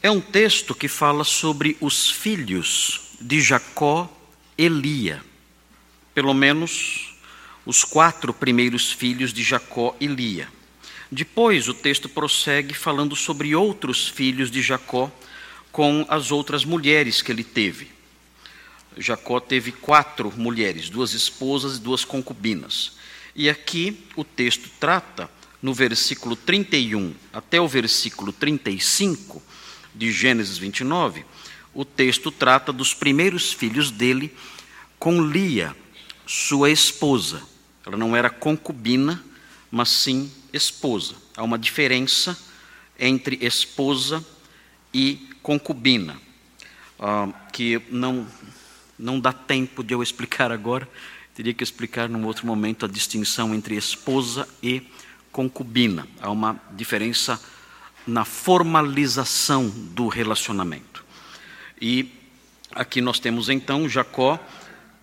É um texto que fala sobre os filhos de Jacó e Lia. Pelo menos os quatro primeiros filhos de Jacó e Lia. Depois o texto prossegue falando sobre outros filhos de Jacó com as outras mulheres que ele teve. Jacó teve quatro mulheres, duas esposas e duas concubinas. E aqui o texto trata, no versículo 31 até o versículo 35 de Gênesis 29, o texto trata dos primeiros filhos dele com Lia, sua esposa. Ela não era concubina, mas sim esposa. Há uma diferença entre esposa e concubina, uh, que não, não dá tempo de eu explicar agora, teria que explicar num outro momento a distinção entre esposa e concubina. Há uma diferença na formalização do relacionamento. E aqui nós temos então Jacó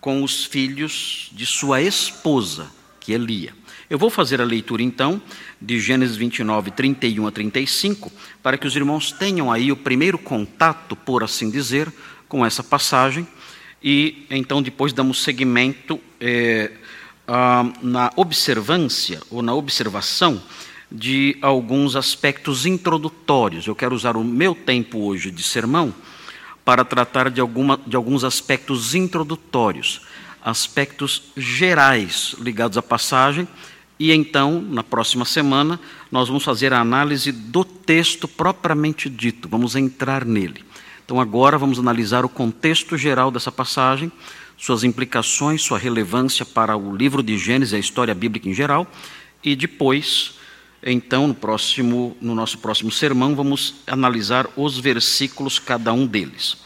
com os filhos de sua esposa, que é Lia. Eu vou fazer a leitura então de Gênesis 29, 31 a 35, para que os irmãos tenham aí o primeiro contato, por assim dizer, com essa passagem, e então depois damos seguimento a, na observância ou na observação de alguns aspectos introdutórios. Eu quero usar o meu tempo hoje de sermão para tratar de, alguma, de alguns aspectos introdutórios, aspectos gerais ligados à passagem e então, na próxima semana, nós vamos fazer a análise do texto propriamente dito, vamos entrar nele. Então, agora vamos analisar o contexto geral dessa passagem, suas implicações, sua relevância para o livro de Gênesis e a história bíblica em geral, e depois, então, no, próximo, no nosso próximo sermão, vamos analisar os versículos, cada um deles.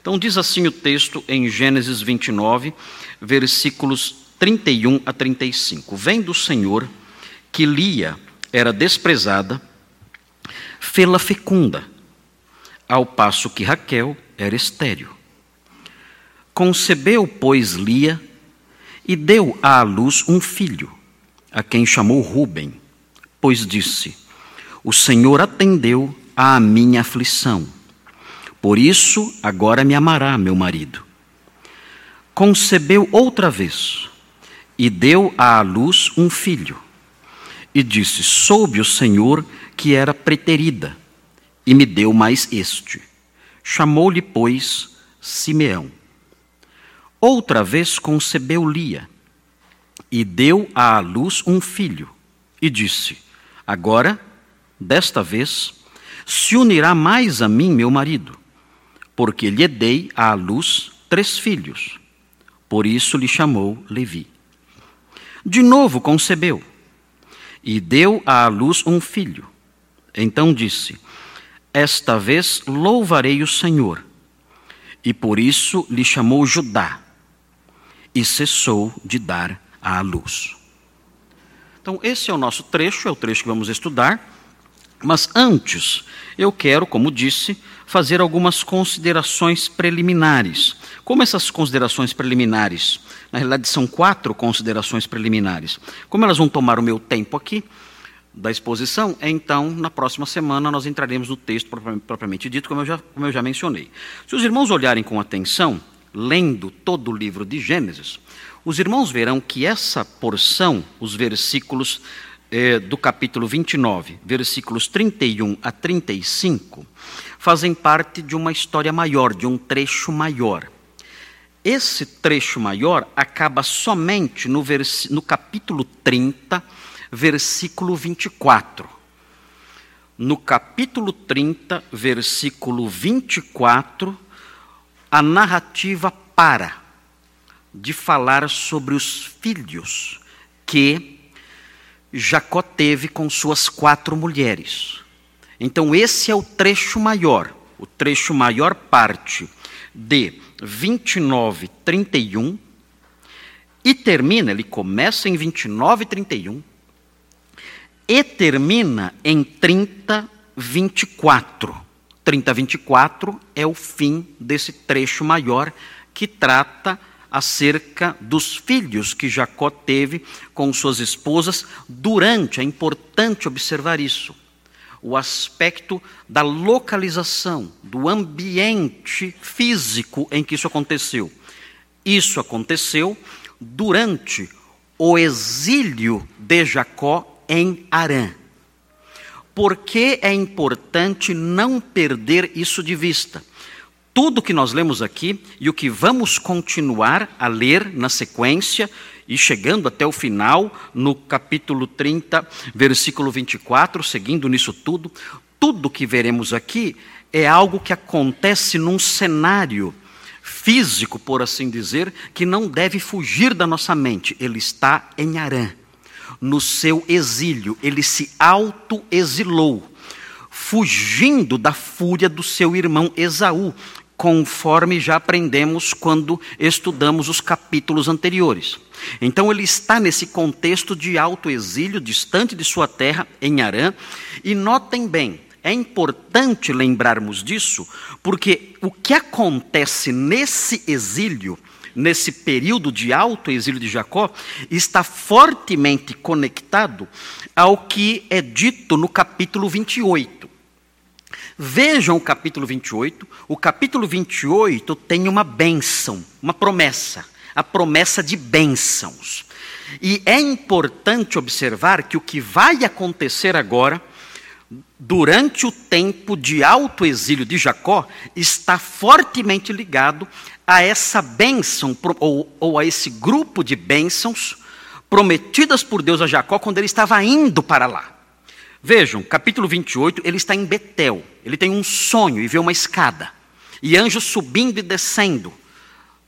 Então, diz assim o texto em Gênesis 29, versículos 31 a 35. Vem do Senhor que Lia era desprezada, fê-la fecunda, ao passo que Raquel era estéril. Concebeu, pois, Lia e deu à luz um filho, a quem chamou Ruben, pois disse: O Senhor atendeu à minha aflição. Por isso, agora me amará meu marido. Concebeu outra vez e deu à luz um filho. E disse: Soube o Senhor que era preterida, e me deu mais este. Chamou-lhe, pois, Simeão. Outra vez concebeu Lia, e deu à luz um filho, e disse: Agora, desta vez, se unirá mais a mim meu marido, porque lhe dei à luz três filhos. Por isso lhe chamou Levi. De novo concebeu e deu à luz um filho. Então disse: Esta vez louvarei o Senhor. E por isso lhe chamou Judá. E cessou de dar à luz. Então, esse é o nosso trecho, é o trecho que vamos estudar. Mas antes, eu quero, como disse, fazer algumas considerações preliminares. Como essas considerações preliminares? Na realidade, são quatro considerações preliminares. Como elas vão tomar o meu tempo aqui da exposição, então, na próxima semana, nós entraremos no texto propriamente dito, como eu já, como eu já mencionei. Se os irmãos olharem com atenção, lendo todo o livro de Gênesis, os irmãos verão que essa porção, os versículos eh, do capítulo 29, versículos 31 a 35, fazem parte de uma história maior, de um trecho maior. Esse trecho maior acaba somente no, no capítulo 30, versículo 24. No capítulo 30, versículo 24, a narrativa para de falar sobre os filhos que Jacó teve com suas quatro mulheres. Então, esse é o trecho maior. O trecho maior parte de 29, 31 e termina, ele começa em 29, 31 e termina em 30, 24. 30, 24 é o fim desse trecho maior que trata acerca dos filhos que Jacó teve com suas esposas durante, é importante observar isso, o aspecto da localização, do ambiente físico em que isso aconteceu. Isso aconteceu durante o exílio de Jacó em Arã. Por que é importante não perder isso de vista? Tudo que nós lemos aqui e o que vamos continuar a ler na sequência e chegando até o final, no capítulo 30, versículo 24, seguindo nisso tudo, tudo que veremos aqui é algo que acontece num cenário físico, por assim dizer, que não deve fugir da nossa mente. Ele está em Arã, no seu exílio, ele se auto-exilou, fugindo da fúria do seu irmão Esaú, conforme já aprendemos quando estudamos os capítulos anteriores. Então ele está nesse contexto de alto exílio, distante de sua terra, em Arã, e notem bem, é importante lembrarmos disso, porque o que acontece nesse exílio, nesse período de alto exílio de Jacó, está fortemente conectado ao que é dito no capítulo 28. Vejam o capítulo 28. O capítulo 28 tem uma bênção, uma promessa, a promessa de bênçãos. E é importante observar que o que vai acontecer agora, durante o tempo de alto exílio de Jacó, está fortemente ligado a essa bênção, ou, ou a esse grupo de bênçãos prometidas por Deus a Jacó quando ele estava indo para lá. Vejam, capítulo 28, ele está em Betel. Ele tem um sonho e vê uma escada. E anjos subindo e descendo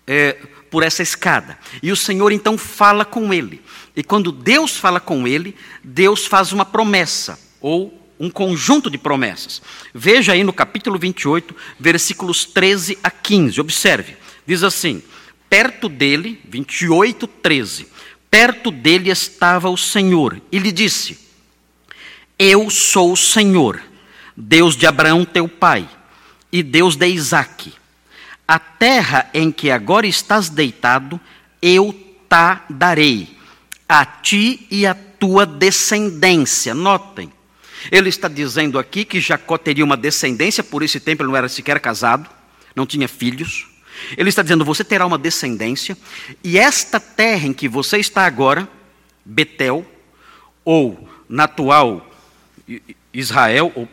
é, por essa escada. E o Senhor então fala com ele. E quando Deus fala com ele, Deus faz uma promessa, ou um conjunto de promessas. Veja aí no capítulo 28, versículos 13 a 15. Observe. Diz assim: Perto dele, 28, 13. Perto dele estava o Senhor e lhe disse: eu sou o Senhor, Deus de Abraão teu pai, e Deus de Isaque. A terra em que agora estás deitado, eu te darei, a ti e a tua descendência. Notem, ele está dizendo aqui que Jacó teria uma descendência, por esse tempo ele não era sequer casado, não tinha filhos. Ele está dizendo: você terá uma descendência, e esta terra em que você está agora, Betel, ou na atual Israel, ou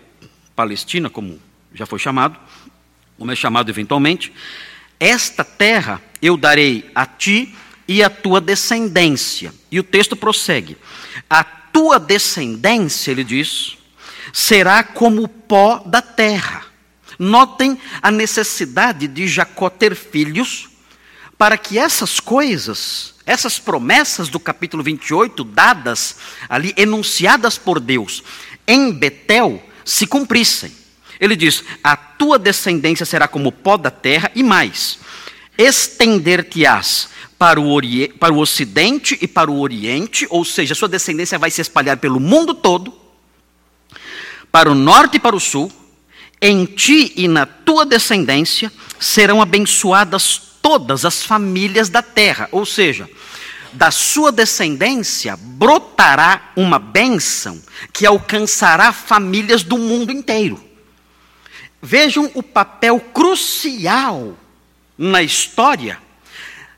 Palestina, como já foi chamado, como é chamado eventualmente, esta terra eu darei a ti e a tua descendência. E o texto prossegue: a tua descendência, ele diz, será como o pó da terra. Notem a necessidade de Jacó ter filhos, para que essas coisas, essas promessas do capítulo 28, dadas ali, enunciadas por Deus, em Betel se cumprissem. Ele diz: A tua descendência será como o pó da terra, e mais, estender-te-ás para, para o ocidente e para o oriente, ou seja, a sua descendência vai se espalhar pelo mundo todo, para o norte e para o sul. Em ti e na tua descendência serão abençoadas todas as famílias da terra, ou seja, da sua descendência brotará uma bênção que alcançará famílias do mundo inteiro. Vejam o papel crucial na história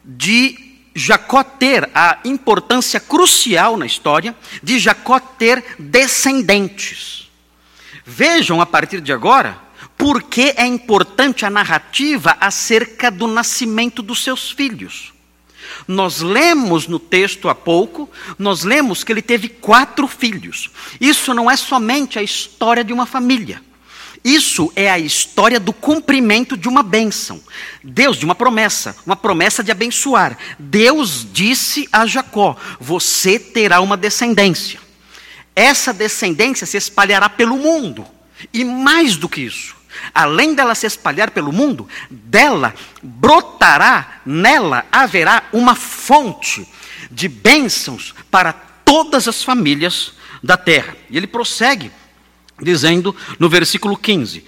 de Jacó ter, a importância crucial na história de Jacó ter descendentes. Vejam a partir de agora por que é importante a narrativa acerca do nascimento dos seus filhos. Nós lemos no texto há pouco, nós lemos que ele teve quatro filhos. Isso não é somente a história de uma família. Isso é a história do cumprimento de uma bênção. Deus, de uma promessa, uma promessa de abençoar. Deus disse a Jacó: Você terá uma descendência. Essa descendência se espalhará pelo mundo. E mais do que isso, além dela se espalhar pelo mundo, dela brotará, nela haverá uma fonte de bênçãos para todas as famílias da terra. E ele prossegue, dizendo no versículo 15: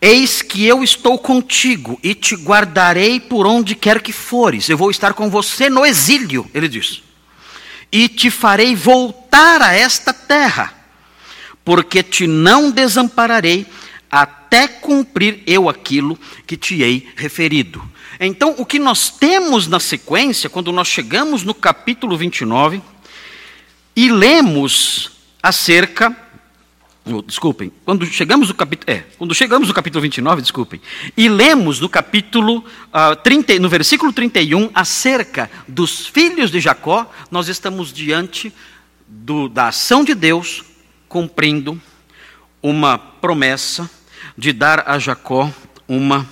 Eis que eu estou contigo e te guardarei por onde quer que fores. Eu vou estar com você no exílio, ele diz. E te farei voltar a esta terra porque te não desampararei até cumprir eu aquilo que te hei referido. Então, o que nós temos na sequência, quando nós chegamos no capítulo 29 e lemos acerca Oh, desculpem, quando chegamos no capítulo, é, quando chegamos no capítulo 29, desculpem, e lemos no capítulo uh, ah, 30, no versículo 31 acerca dos filhos de Jacó, nós estamos diante do, da ação de Deus cumprindo uma promessa de dar a Jacó uma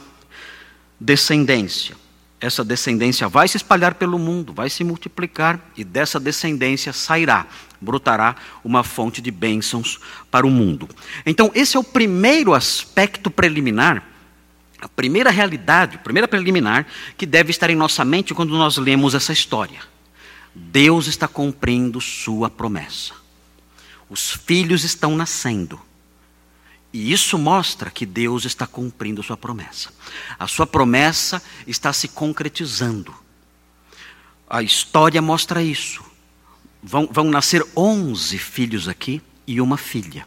descendência. Essa descendência vai se espalhar pelo mundo, vai se multiplicar, e dessa descendência sairá, brotará uma fonte de bênçãos para o mundo. Então, esse é o primeiro aspecto preliminar, a primeira realidade, a primeira preliminar que deve estar em nossa mente quando nós lemos essa história. Deus está cumprindo sua promessa. Os filhos estão nascendo. E isso mostra que Deus está cumprindo sua promessa. A sua promessa está se concretizando. A história mostra isso. Vão, vão nascer onze filhos aqui e uma filha.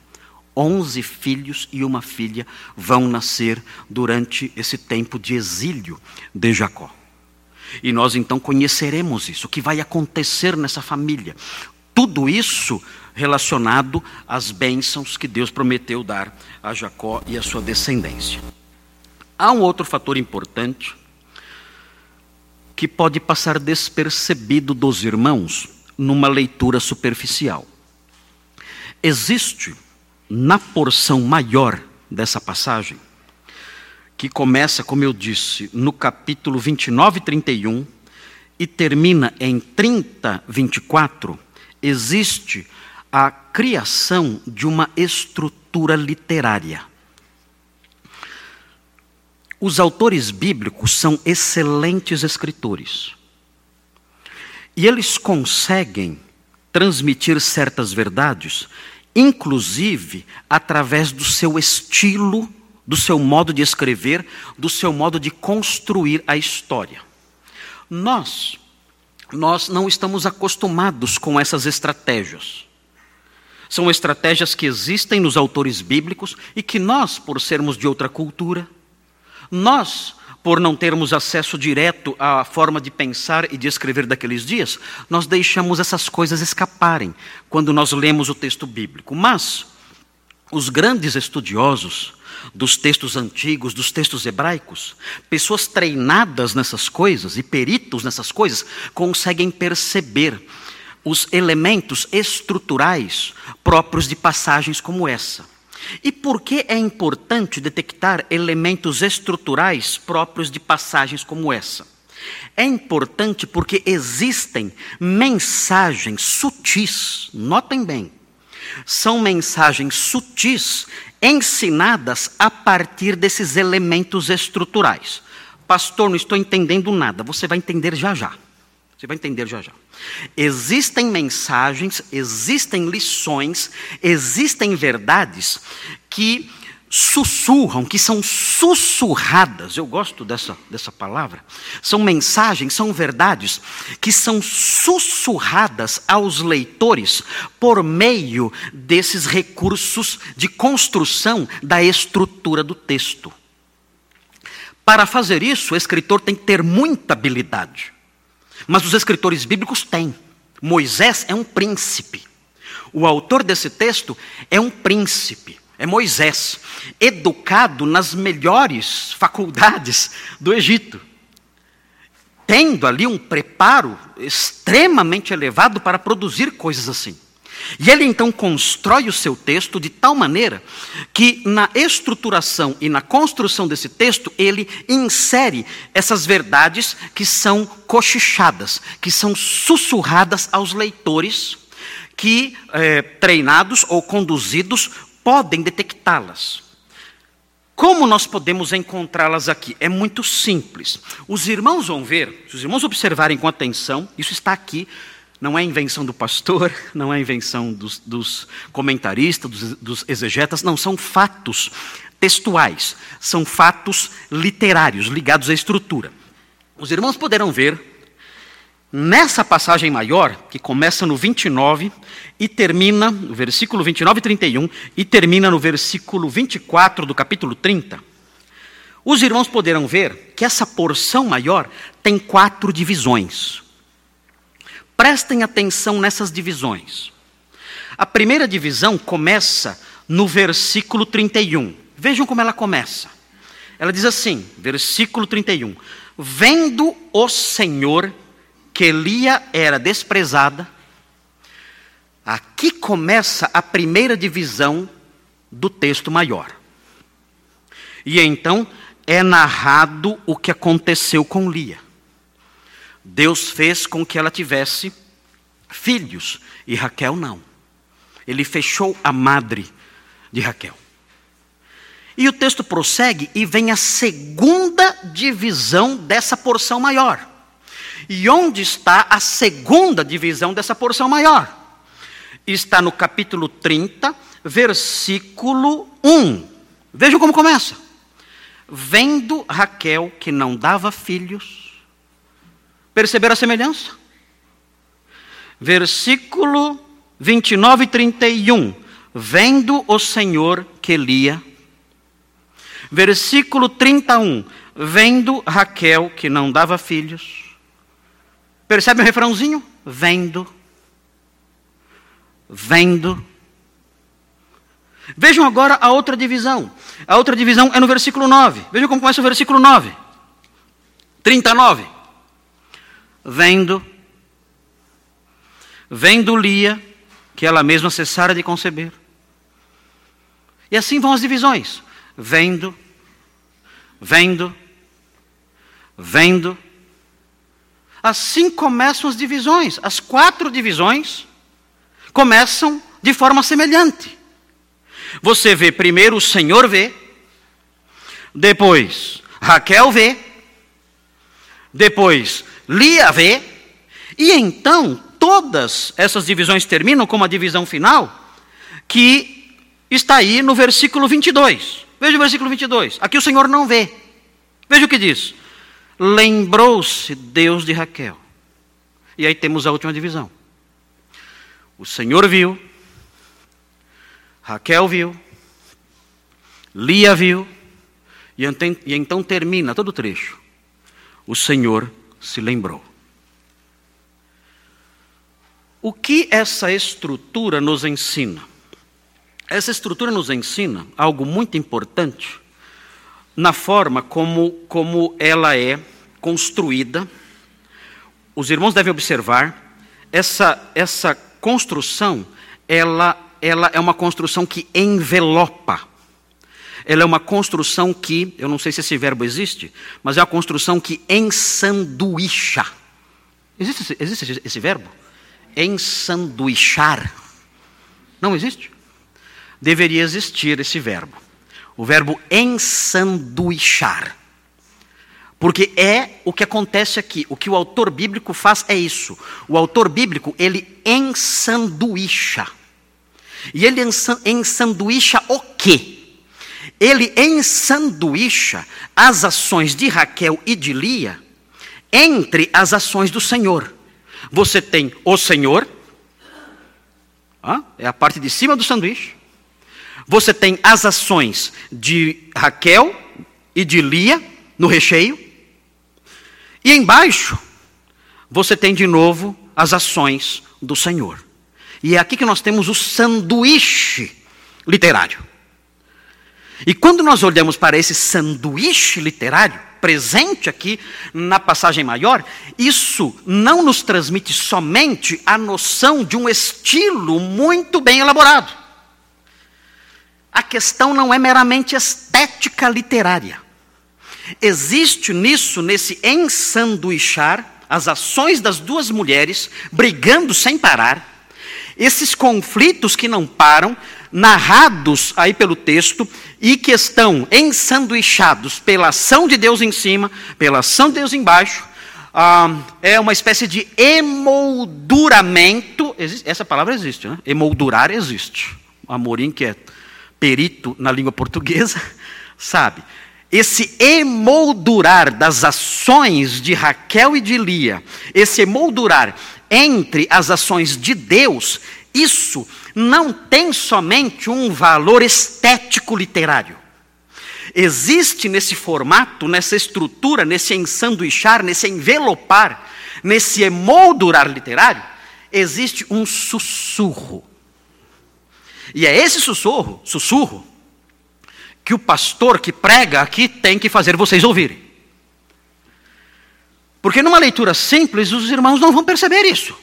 Onze filhos e uma filha vão nascer durante esse tempo de exílio de Jacó. E nós então conheceremos isso, o que vai acontecer nessa família. Tudo isso relacionado às bênçãos que Deus prometeu dar a Jacó e a sua descendência. Há um outro fator importante que pode passar despercebido dos irmãos numa leitura superficial. Existe na porção maior dessa passagem, que começa, como eu disse, no capítulo 29 e 31 e termina em 30, 24, existe a criação de uma estrutura literária. Os autores bíblicos são excelentes escritores. E eles conseguem transmitir certas verdades, inclusive através do seu estilo, do seu modo de escrever, do seu modo de construir a história. Nós, nós não estamos acostumados com essas estratégias. São estratégias que existem nos autores bíblicos e que nós, por sermos de outra cultura, nós, por não termos acesso direto à forma de pensar e de escrever daqueles dias, nós deixamos essas coisas escaparem quando nós lemos o texto bíblico. Mas os grandes estudiosos dos textos antigos, dos textos hebraicos, pessoas treinadas nessas coisas e peritos nessas coisas, conseguem perceber os elementos estruturais próprios de passagens como essa. E por que é importante detectar elementos estruturais próprios de passagens como essa? É importante porque existem mensagens sutis, notem bem, são mensagens sutis ensinadas a partir desses elementos estruturais. Pastor, não estou entendendo nada, você vai entender já já. Você vai entender já já. Existem mensagens, existem lições, existem verdades que sussurram, que são sussurradas. Eu gosto dessa, dessa palavra. São mensagens, são verdades que são sussurradas aos leitores por meio desses recursos de construção da estrutura do texto. Para fazer isso, o escritor tem que ter muita habilidade. Mas os escritores bíblicos têm. Moisés é um príncipe. O autor desse texto é um príncipe. É Moisés, educado nas melhores faculdades do Egito, tendo ali um preparo extremamente elevado para produzir coisas assim. E ele então constrói o seu texto de tal maneira que na estruturação e na construção desse texto ele insere essas verdades que são cochichadas, que são sussurradas aos leitores que, é, treinados ou conduzidos, podem detectá-las. Como nós podemos encontrá-las aqui? É muito simples. Os irmãos vão ver, se os irmãos observarem com atenção, isso está aqui, não é invenção do pastor, não é invenção dos, dos comentaristas, dos, dos exegetas, não, são fatos textuais, são fatos literários ligados à estrutura. Os irmãos poderão ver Nessa passagem maior, que começa no 29 e termina no versículo 29 e 31 e termina no versículo 24 do capítulo 30, os irmãos poderão ver que essa porção maior tem quatro divisões. Prestem atenção nessas divisões. A primeira divisão começa no versículo 31. Vejam como ela começa. Ela diz assim, versículo 31: Vendo o Senhor que Lia era desprezada, aqui começa a primeira divisão do texto maior. E então é narrado o que aconteceu com Lia. Deus fez com que ela tivesse filhos e Raquel não. Ele fechou a madre de Raquel. E o texto prossegue e vem a segunda divisão dessa porção maior. E onde está a segunda divisão dessa porção maior? Está no capítulo 30, versículo 1. Vejam como começa. Vendo Raquel que não dava filhos, perceberam a semelhança? Versículo 29 e 31. Vendo o Senhor que Lia. Versículo 31. Vendo Raquel que não dava filhos. Percebe o refrãozinho? Vendo. Vendo. Vejam agora a outra divisão. A outra divisão é no versículo 9. Vejam como começa o versículo 9. 39. Vendo. Vendo Lia que ela mesma cessara de conceber. E assim vão as divisões. Vendo, vendo, vendo. Assim começam as divisões. As quatro divisões começam de forma semelhante. Você vê primeiro o Senhor vê, depois Raquel vê, depois Lia vê, e então todas essas divisões terminam com uma divisão final que está aí no versículo 22. Veja o versículo 22. Aqui o Senhor não vê. Veja o que diz. Lembrou-se Deus de Raquel. E aí temos a última divisão. O Senhor viu, Raquel viu, Lia viu, e então termina todo o trecho. O Senhor se lembrou. O que essa estrutura nos ensina? Essa estrutura nos ensina algo muito importante na forma como, como ela é construída. Os irmãos devem observar, essa, essa construção, ela, ela é uma construção que envelopa. Ela é uma construção que, eu não sei se esse verbo existe, mas é uma construção que ensanduicha. Existe, existe esse verbo? ensanduichar. Não existe? Deveria existir esse verbo. O verbo ensanduichar. Porque é o que acontece aqui. O que o autor bíblico faz é isso. O autor bíblico, ele ensanduicha. E ele ensanduicha o quê? Ele ensanduicha as ações de Raquel e de Lia entre as ações do Senhor. Você tem o Senhor, é a parte de cima do sanduíche. Você tem as ações de Raquel e de Lia no recheio. E embaixo, você tem de novo as ações do Senhor. E é aqui que nós temos o sanduíche literário. E quando nós olhamos para esse sanduíche literário, presente aqui na passagem maior, isso não nos transmite somente a noção de um estilo muito bem elaborado. A questão não é meramente estética literária. Existe nisso, nesse ensanduichar, as ações das duas mulheres brigando sem parar, esses conflitos que não param, narrados aí pelo texto e que estão ensanduichados pela ação de Deus em cima, pela ação de Deus embaixo, ah, é uma espécie de emolduramento. Essa palavra existe, né? Emoldurar existe. Amorim, que é perito na língua portuguesa, sabe. esse emoldurar das ações de Raquel e de Lia, esse emoldurar entre as ações de Deus, isso não tem somente um valor estético literário. Existe nesse formato, nessa estrutura, nesse ensanduichar, nesse envelopar, nesse emoldurar literário, existe um sussurro. E é esse sussurro, sussurro, que o pastor que prega aqui tem que fazer vocês ouvirem. Porque numa leitura simples, os irmãos não vão perceber isso.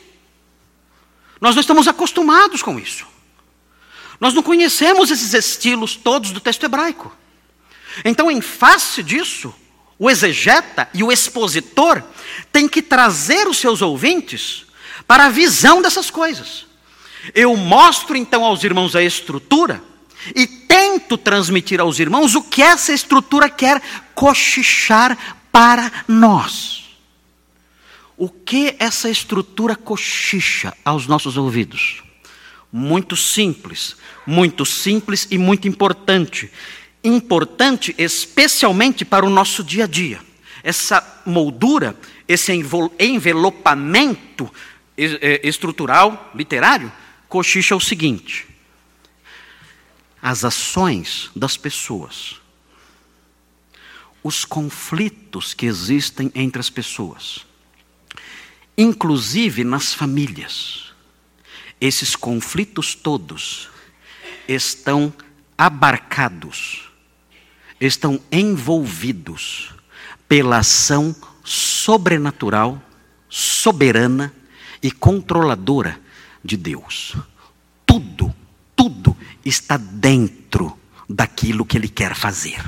Nós não estamos acostumados com isso. Nós não conhecemos esses estilos todos do texto hebraico. Então, em face disso, o exegeta e o expositor têm que trazer os seus ouvintes para a visão dessas coisas. Eu mostro então aos irmãos a estrutura e tento transmitir aos irmãos o que essa estrutura quer cochichar para nós. O que essa estrutura cochicha aos nossos ouvidos? Muito simples, muito simples e muito importante importante especialmente para o nosso dia a dia. Essa moldura, esse envelopamento estrutural, literário, cochicha o seguinte: as ações das pessoas, os conflitos que existem entre as pessoas, inclusive nas famílias, esses conflitos todos estão abarcados estão envolvidos pela ação sobrenatural, soberana e controladora de Deus. Tudo, tudo está dentro daquilo que Ele quer fazer.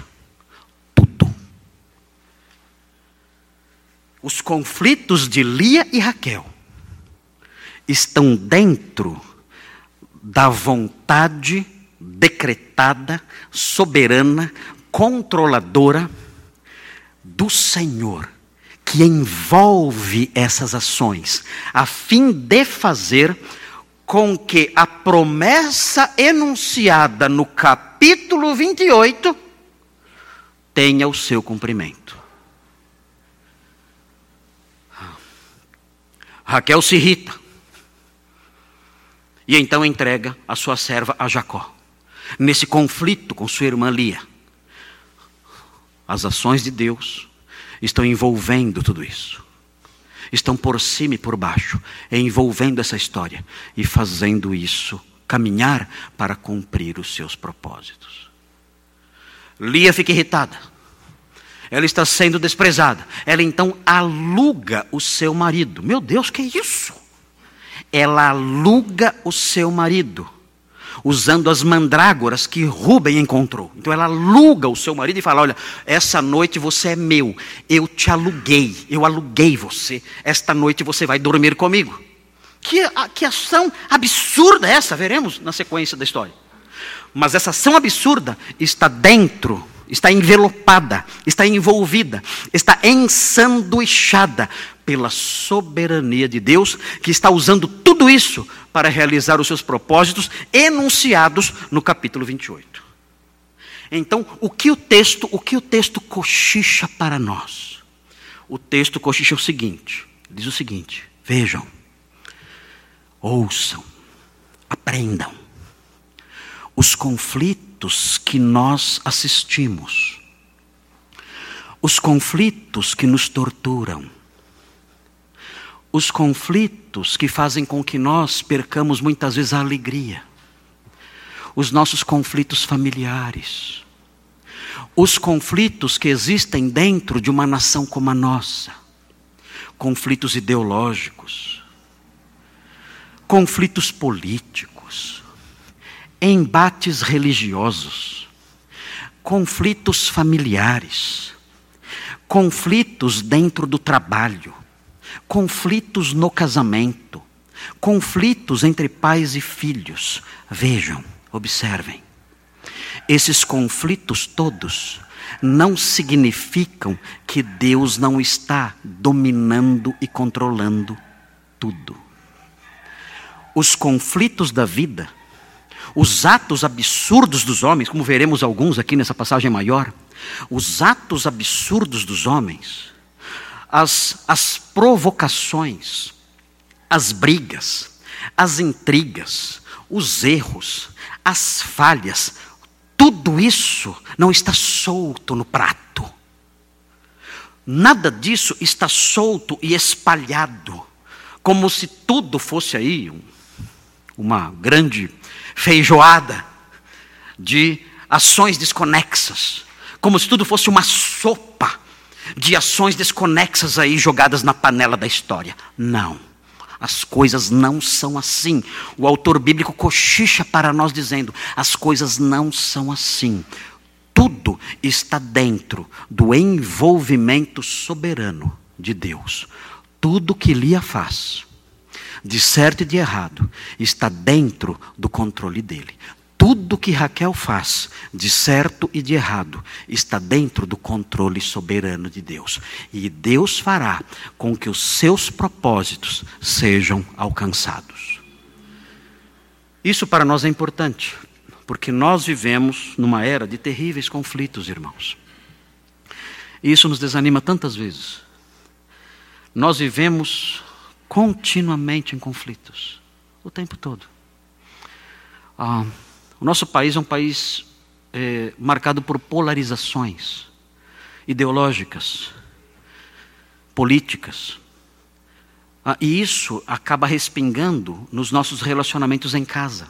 Tudo. Os conflitos de Lia e Raquel estão dentro da vontade decretada, soberana, controladora do Senhor, que envolve essas ações, a fim de fazer com que a promessa enunciada no capítulo 28 tenha o seu cumprimento. Raquel se irrita. E então entrega a sua serva a Jacó. Nesse conflito com sua irmã Lia. As ações de Deus estão envolvendo tudo isso. Estão por cima e por baixo, envolvendo essa história e fazendo isso caminhar para cumprir os seus propósitos. Lia fica irritada. Ela está sendo desprezada. Ela então aluga o seu marido. Meu Deus, que é isso? Ela aluga o seu marido usando as mandrágoras que Rubem encontrou. Então ela aluga o seu marido e fala: Olha, essa noite você é meu, eu te aluguei, eu aluguei você, esta noite você vai dormir comigo. Que, que ação absurda é essa, veremos na sequência da história. Mas essa ação absurda está dentro está envelopada, está envolvida, está ensanduichada pela soberania de Deus, que está usando tudo isso para realizar os seus propósitos enunciados no capítulo 28. Então, o que o texto, o que o texto cochicha para nós? O texto cochicha o seguinte, diz o seguinte: vejam, ouçam, aprendam. Os conflitos que nós assistimos, os conflitos que nos torturam, os conflitos que fazem com que nós percamos muitas vezes a alegria, os nossos conflitos familiares, os conflitos que existem dentro de uma nação como a nossa, conflitos ideológicos, conflitos políticos, embates religiosos, conflitos familiares, conflitos dentro do trabalho conflitos no casamento, conflitos entre pais e filhos. Vejam, observem. Esses conflitos todos não significam que Deus não está dominando e controlando tudo. Os conflitos da vida, os atos absurdos dos homens, como veremos alguns aqui nessa passagem maior, os atos absurdos dos homens, as, as provocações, as brigas, as intrigas, os erros, as falhas, tudo isso não está solto no prato. Nada disso está solto e espalhado, como se tudo fosse aí uma grande feijoada de ações desconexas, como se tudo fosse uma sopa de ações desconexas aí jogadas na panela da história. Não. As coisas não são assim. O autor bíblico cochicha para nós dizendo: as coisas não são assim. Tudo está dentro do envolvimento soberano de Deus. Tudo que Lia faz, de certo e de errado, está dentro do controle dele tudo que Raquel faz, de certo e de errado, está dentro do controle soberano de Deus. E Deus fará com que os seus propósitos sejam alcançados. Isso para nós é importante, porque nós vivemos numa era de terríveis conflitos, irmãos. E isso nos desanima tantas vezes. Nós vivemos continuamente em conflitos, o tempo todo. Ah, o nosso país é um país é, marcado por polarizações ideológicas, políticas. Ah, e isso acaba respingando nos nossos relacionamentos em casa,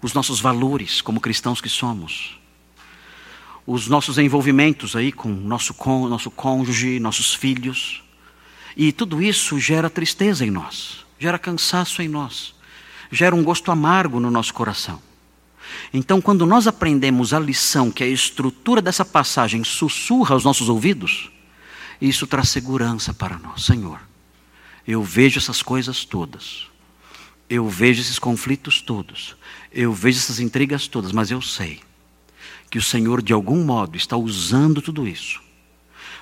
os nossos valores como cristãos que somos, os nossos envolvimentos aí com nosso, nosso cônjuge, nossos filhos. E tudo isso gera tristeza em nós, gera cansaço em nós, gera um gosto amargo no nosso coração. Então, quando nós aprendemos a lição que a estrutura dessa passagem sussurra aos nossos ouvidos, isso traz segurança para nós. Senhor, eu vejo essas coisas todas, eu vejo esses conflitos todos, eu vejo essas intrigas todas, mas eu sei que o Senhor, de algum modo, está usando tudo isso.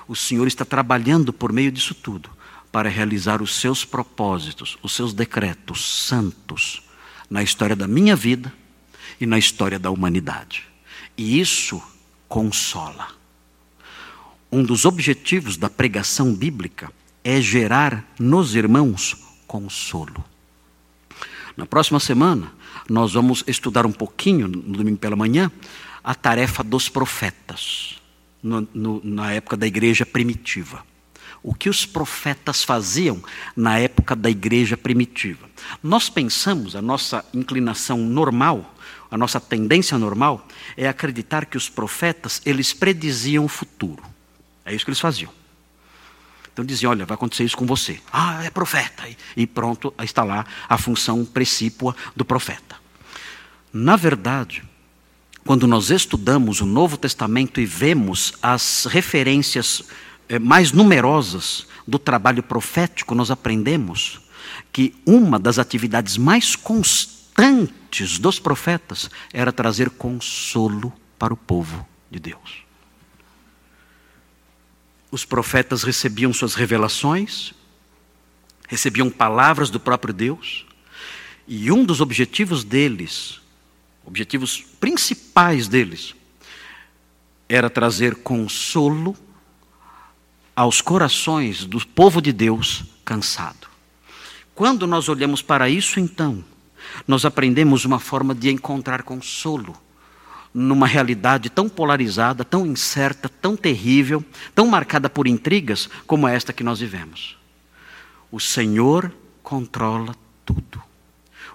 O Senhor está trabalhando por meio disso tudo para realizar os seus propósitos, os seus decretos santos na história da minha vida e na história da humanidade. E isso consola. Um dos objetivos da pregação bíblica é gerar nos irmãos consolo. Na próxima semana, nós vamos estudar um pouquinho, no domingo pela manhã, a tarefa dos profetas, no, no, na época da igreja primitiva. O que os profetas faziam na época da igreja primitiva. Nós pensamos, a nossa inclinação normal, a nossa tendência normal é acreditar que os profetas, eles prediziam o futuro. É isso que eles faziam. Então diziam, olha, vai acontecer isso com você. Ah, é profeta. E pronto, está lá a função precípua do profeta. Na verdade, quando nós estudamos o Novo Testamento e vemos as referências mais numerosas do trabalho profético, nós aprendemos que uma das atividades mais constantes dos profetas era trazer consolo para o povo de Deus. Os profetas recebiam suas revelações, recebiam palavras do próprio Deus, e um dos objetivos deles, objetivos principais deles, era trazer consolo aos corações do povo de Deus cansado. Quando nós olhamos para isso, então, nós aprendemos uma forma de encontrar consolo numa realidade tão polarizada, tão incerta, tão terrível, tão marcada por intrigas como esta que nós vivemos. O Senhor controla tudo.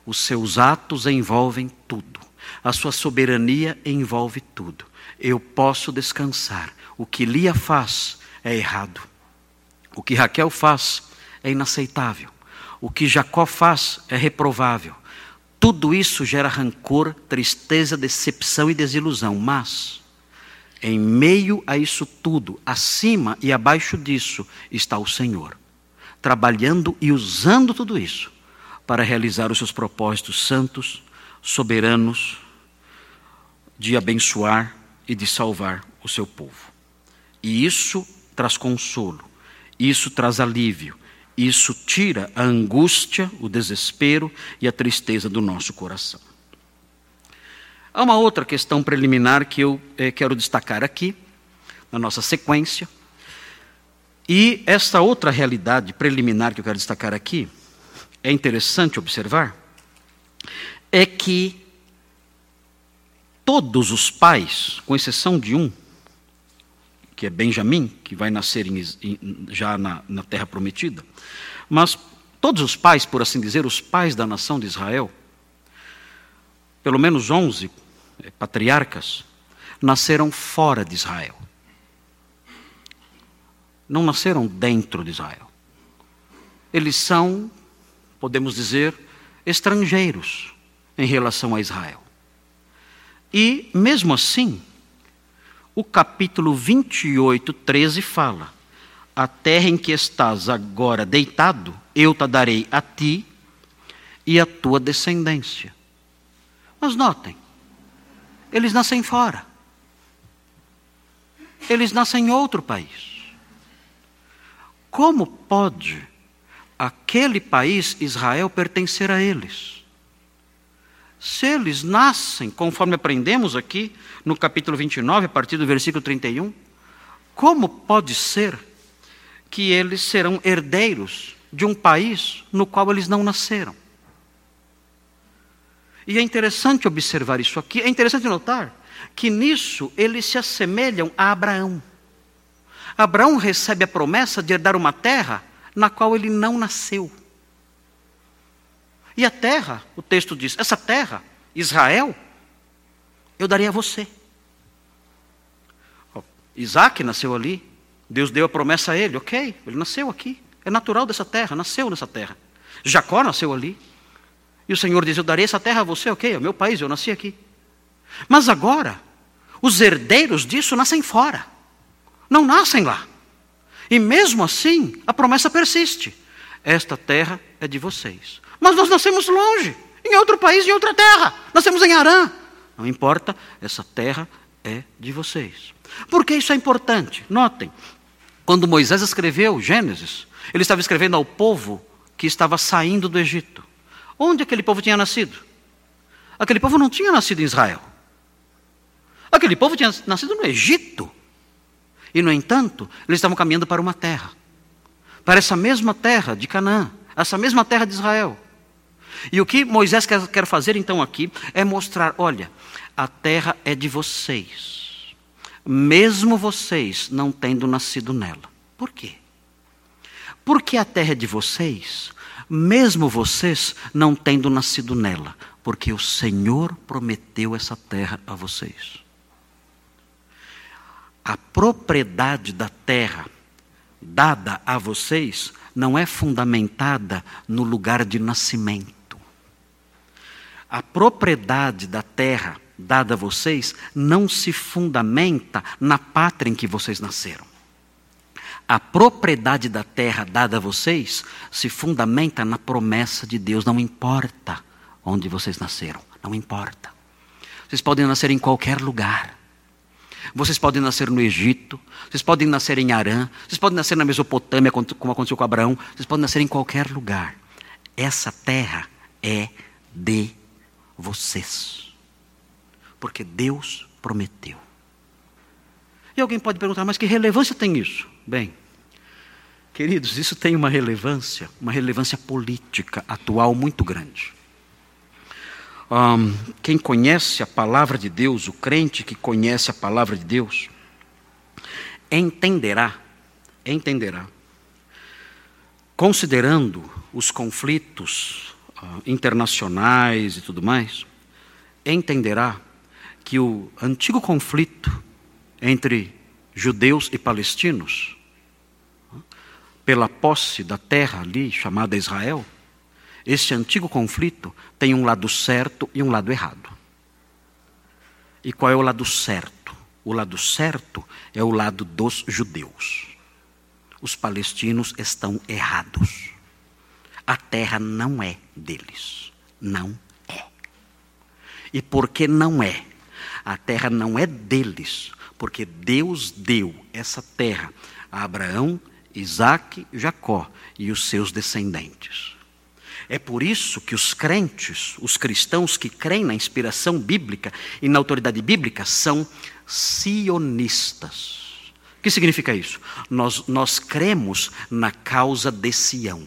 Os seus atos envolvem tudo. A sua soberania envolve tudo. Eu posso descansar. O que Lia faz é errado. O que Raquel faz é inaceitável. O que Jacó faz é reprovável. Tudo isso gera rancor, tristeza, decepção e desilusão, mas em meio a isso tudo, acima e abaixo disso, está o Senhor, trabalhando e usando tudo isso para realizar os seus propósitos santos, soberanos, de abençoar e de salvar o seu povo. E isso traz consolo, isso traz alívio, isso tira a angústia, o desespero e a tristeza do nosso coração. Há uma outra questão preliminar que eu eh, quero destacar aqui, na nossa sequência. E esta outra realidade preliminar que eu quero destacar aqui, é interessante observar, é que todos os pais, com exceção de um, que é Benjamim, que vai nascer em, em, já na, na terra prometida, mas todos os pais, por assim dizer, os pais da nação de Israel, pelo menos onze é, patriarcas, nasceram fora de Israel. Não nasceram dentro de Israel. Eles são, podemos dizer, estrangeiros em relação a Israel. E, mesmo assim, o capítulo 28, 13 fala: A terra em que estás agora deitado, eu te darei a ti e a tua descendência. Mas notem, eles nascem fora. Eles nascem em outro país. Como pode aquele país, Israel, pertencer a eles? Se eles nascem, conforme aprendemos aqui no capítulo 29, a partir do versículo 31, como pode ser que eles serão herdeiros de um país no qual eles não nasceram? E é interessante observar isso aqui, é interessante notar que nisso eles se assemelham a Abraão. Abraão recebe a promessa de herdar uma terra na qual ele não nasceu. E a terra, o texto diz, essa terra, Israel, eu darei a você. Isaac nasceu ali, Deus deu a promessa a ele, ok, ele nasceu aqui, é natural dessa terra, nasceu nessa terra. Jacó nasceu ali, e o Senhor diz: Eu darei essa terra a você, ok, é o meu país, eu nasci aqui. Mas agora, os herdeiros disso nascem fora, não nascem lá. E mesmo assim, a promessa persiste: Esta terra é de vocês. Mas nós nascemos longe, em outro país, em outra terra. Nascemos em Arã. Não importa, essa terra é de vocês. Por que isso é importante? Notem, quando Moisés escreveu Gênesis, ele estava escrevendo ao povo que estava saindo do Egito. Onde aquele povo tinha nascido? Aquele povo não tinha nascido em Israel. Aquele povo tinha nascido no Egito. E, no entanto, eles estavam caminhando para uma terra. Para essa mesma terra de Canaã. Essa mesma terra de Israel. E o que Moisés quer, quer fazer então aqui é mostrar: olha, a terra é de vocês. Mesmo vocês não tendo nascido nela. Por quê? Porque a terra é de vocês, mesmo vocês não tendo nascido nela, porque o Senhor prometeu essa terra a vocês a propriedade da terra dada a vocês não é fundamentada no lugar de nascimento. A propriedade da terra dada a vocês não se fundamenta na pátria em que vocês nasceram. A propriedade da terra dada a vocês se fundamenta na promessa de Deus, não importa onde vocês nasceram, não importa. Vocês podem nascer em qualquer lugar. Vocês podem nascer no Egito, vocês podem nascer em Arã, vocês podem nascer na Mesopotâmia, como aconteceu com Abraão, vocês podem nascer em qualquer lugar. Essa terra é de vocês. Porque Deus prometeu. E alguém pode perguntar, mas que relevância tem isso? Bem, queridos, isso tem uma relevância, uma relevância política atual muito grande. Um, quem conhece a palavra de Deus, o crente que conhece a palavra de Deus, entenderá, entenderá, considerando os conflitos internacionais e tudo mais, entenderá que o antigo conflito entre judeus e palestinos, pela posse da terra ali chamada Israel, esse antigo conflito tem um lado certo e um lado errado. E qual é o lado certo? O lado certo é o lado dos judeus. Os palestinos estão errados. A terra não é deles. Não é. E porque não é? A terra não é deles, porque Deus deu essa terra a Abraão, Isaac, Jacó e os seus descendentes. É por isso que os crentes, os cristãos que creem na inspiração bíblica e na autoridade bíblica, são sionistas. O que significa isso? Nós, nós cremos na causa de Sião.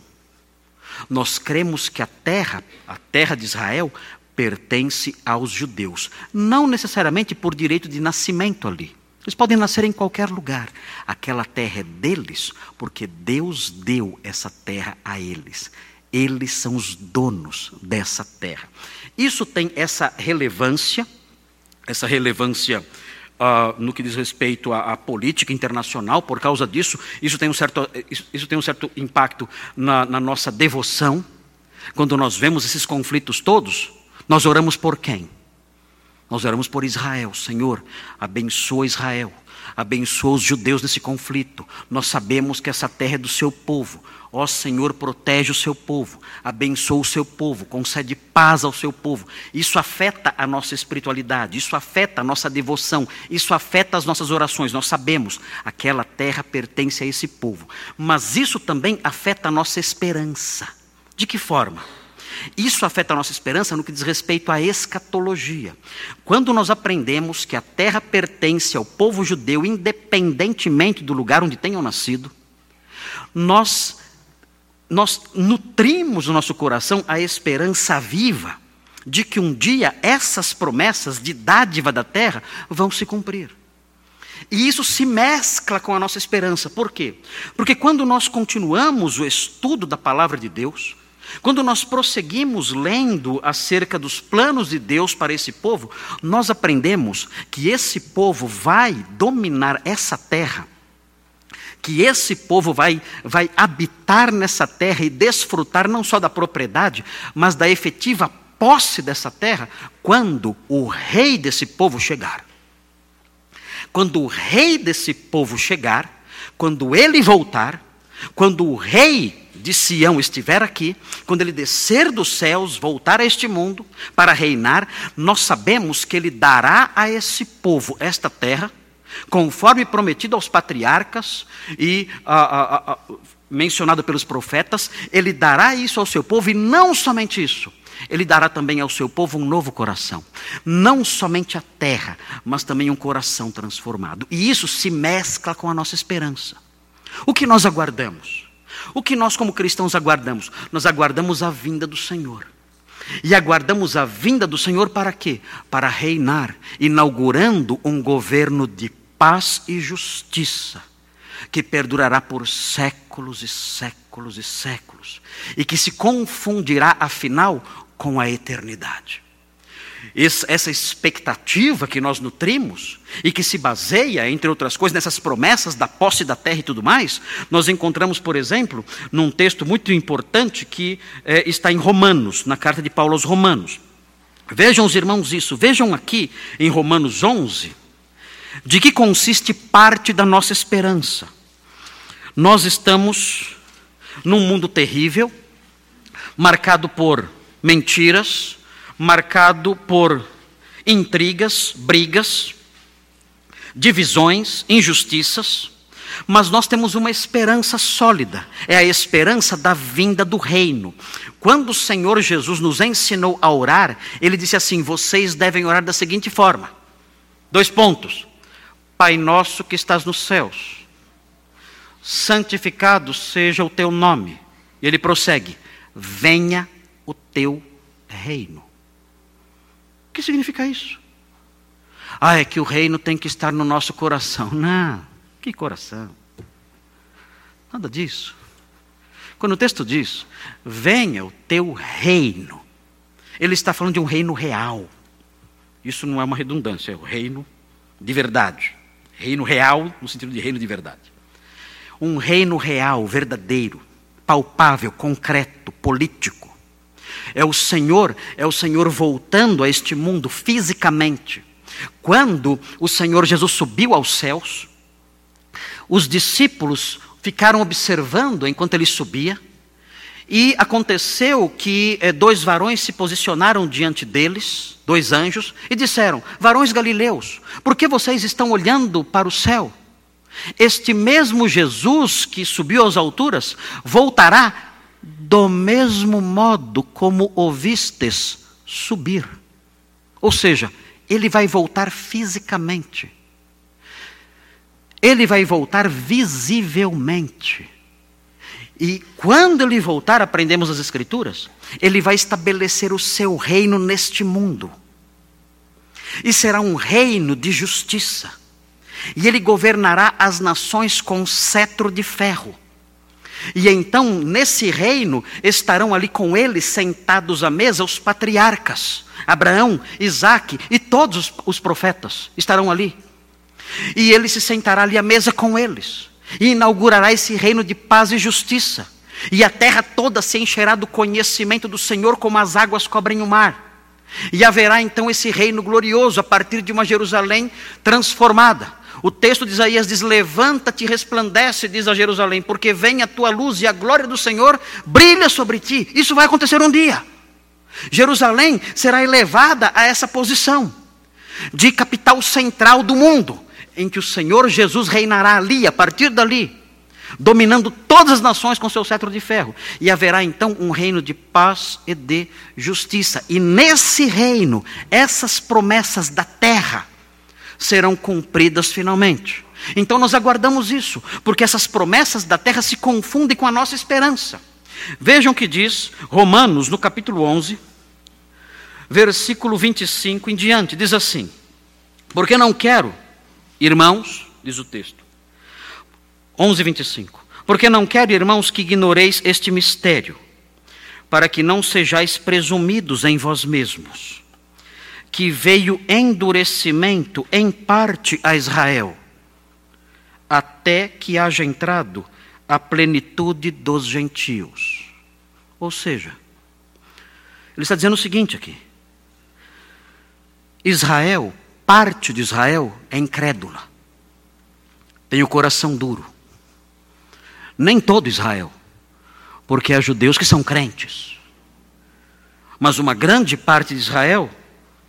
Nós cremos que a terra, a terra de Israel, pertence aos judeus. Não necessariamente por direito de nascimento ali. Eles podem nascer em qualquer lugar. Aquela terra é deles, porque Deus deu essa terra a eles. Eles são os donos dessa terra. Isso tem essa relevância, essa relevância no que diz respeito à, à, política internacional, por causa disso, isso tem um certo, isso, isso tem um certo impacto na, na nossa devoção. Quando nós vemos esses conflitos todos, nós oramos por quem? Nós oramos por Israel. Senhor, abençoa Israel. Abençoa os judeus nesse conflito. Nós sabemos que essa terra é do seu povo. Ó Senhor, protege o seu povo, abençoa o seu povo, concede paz ao seu povo. Isso afeta a nossa espiritualidade, isso afeta a nossa devoção, isso afeta as nossas orações. Nós sabemos, aquela terra pertence a esse povo. Mas isso também afeta a nossa esperança. De que forma? Isso afeta a nossa esperança no que diz respeito à escatologia. Quando nós aprendemos que a terra pertence ao povo judeu, independentemente do lugar onde tenham nascido, nós, nós nutrimos no nosso coração a esperança viva de que um dia essas promessas de dádiva da terra vão se cumprir. E isso se mescla com a nossa esperança. Por quê? Porque quando nós continuamos o estudo da palavra de Deus, quando nós prosseguimos lendo acerca dos planos de Deus para esse povo, nós aprendemos que esse povo vai dominar essa terra, que esse povo vai, vai habitar nessa terra e desfrutar não só da propriedade, mas da efetiva posse dessa terra, quando o rei desse povo chegar. Quando o rei desse povo chegar, quando ele voltar, quando o rei de Sião estiver aqui, quando ele descer dos céus, voltar a este mundo para reinar, nós sabemos que ele dará a esse povo esta terra, conforme prometido aos patriarcas e mencionado pelos profetas, ele dará isso ao seu povo e não somente isso. Ele dará também ao seu povo um novo coração. Não somente a terra, mas também um coração transformado. E isso se mescla com a nossa esperança. O que nós aguardamos? O que nós, como cristãos, aguardamos? Nós aguardamos a vinda do Senhor. E aguardamos a vinda do Senhor para quê? Para reinar, inaugurando um governo de paz e justiça, que perdurará por séculos e séculos e séculos, e que se confundirá, afinal, com a eternidade essa expectativa que nós nutrimos e que se baseia, entre outras coisas, nessas promessas da posse da terra e tudo mais, nós encontramos, por exemplo, num texto muito importante que é, está em Romanos, na carta de Paulo aos Romanos. Vejam os irmãos isso, vejam aqui em Romanos 11, de que consiste parte da nossa esperança. Nós estamos num mundo terrível, marcado por mentiras, marcado por intrigas, brigas, divisões, injustiças, mas nós temos uma esperança sólida, é a esperança da vinda do reino. Quando o Senhor Jesus nos ensinou a orar, ele disse assim: vocês devem orar da seguinte forma: dois pontos. Pai nosso que estás nos céus, santificado seja o teu nome. E ele prossegue: venha o teu reino. O que significa isso? Ah, é que o reino tem que estar no nosso coração. Não, que coração? Nada disso. Quando o texto diz, venha o teu reino, ele está falando de um reino real. Isso não é uma redundância, é o reino de verdade. Reino real, no sentido de reino de verdade. Um reino real, verdadeiro, palpável, concreto, político é o Senhor, é o Senhor voltando a este mundo fisicamente. Quando o Senhor Jesus subiu aos céus, os discípulos ficaram observando enquanto ele subia, e aconteceu que eh, dois varões se posicionaram diante deles, dois anjos, e disseram: Varões galileus, por que vocês estão olhando para o céu? Este mesmo Jesus que subiu às alturas voltará do mesmo modo como o vistes subir. Ou seja, ele vai voltar fisicamente. ele vai voltar visivelmente. E quando ele voltar, aprendemos as Escrituras, ele vai estabelecer o seu reino neste mundo. E será um reino de justiça. E ele governará as nações com cetro de ferro. E então, nesse reino, estarão ali com ele, sentados à mesa, os patriarcas: Abraão, Isaac e todos os profetas estarão ali. E ele se sentará ali à mesa com eles, e inaugurará esse reino de paz e justiça. E a terra toda se encherá do conhecimento do Senhor, como as águas cobrem o mar. E haverá então esse reino glorioso a partir de uma Jerusalém transformada o texto de Isaías diz: Levanta-te, resplandece, diz a Jerusalém, porque vem a tua luz e a glória do Senhor brilha sobre ti. Isso vai acontecer um dia. Jerusalém será elevada a essa posição de capital central do mundo, em que o Senhor Jesus reinará ali, a partir dali, dominando todas as nações com seu cetro de ferro. E haverá então um reino de paz e de justiça. E nesse reino, essas promessas da terra, serão cumpridas finalmente. Então nós aguardamos isso, porque essas promessas da terra se confundem com a nossa esperança. Vejam o que diz Romanos no capítulo 11, versículo 25 em diante: diz assim: Porque não quero, irmãos, diz o texto, 11, 25: Porque não quero, irmãos, que ignoreis este mistério, para que não sejais presumidos em vós mesmos que veio endurecimento em parte a Israel, até que haja entrado a plenitude dos gentios. Ou seja, ele está dizendo o seguinte aqui: Israel, parte de Israel, é incrédula, tem o coração duro. Nem todo Israel, porque há judeus que são crentes, mas uma grande parte de Israel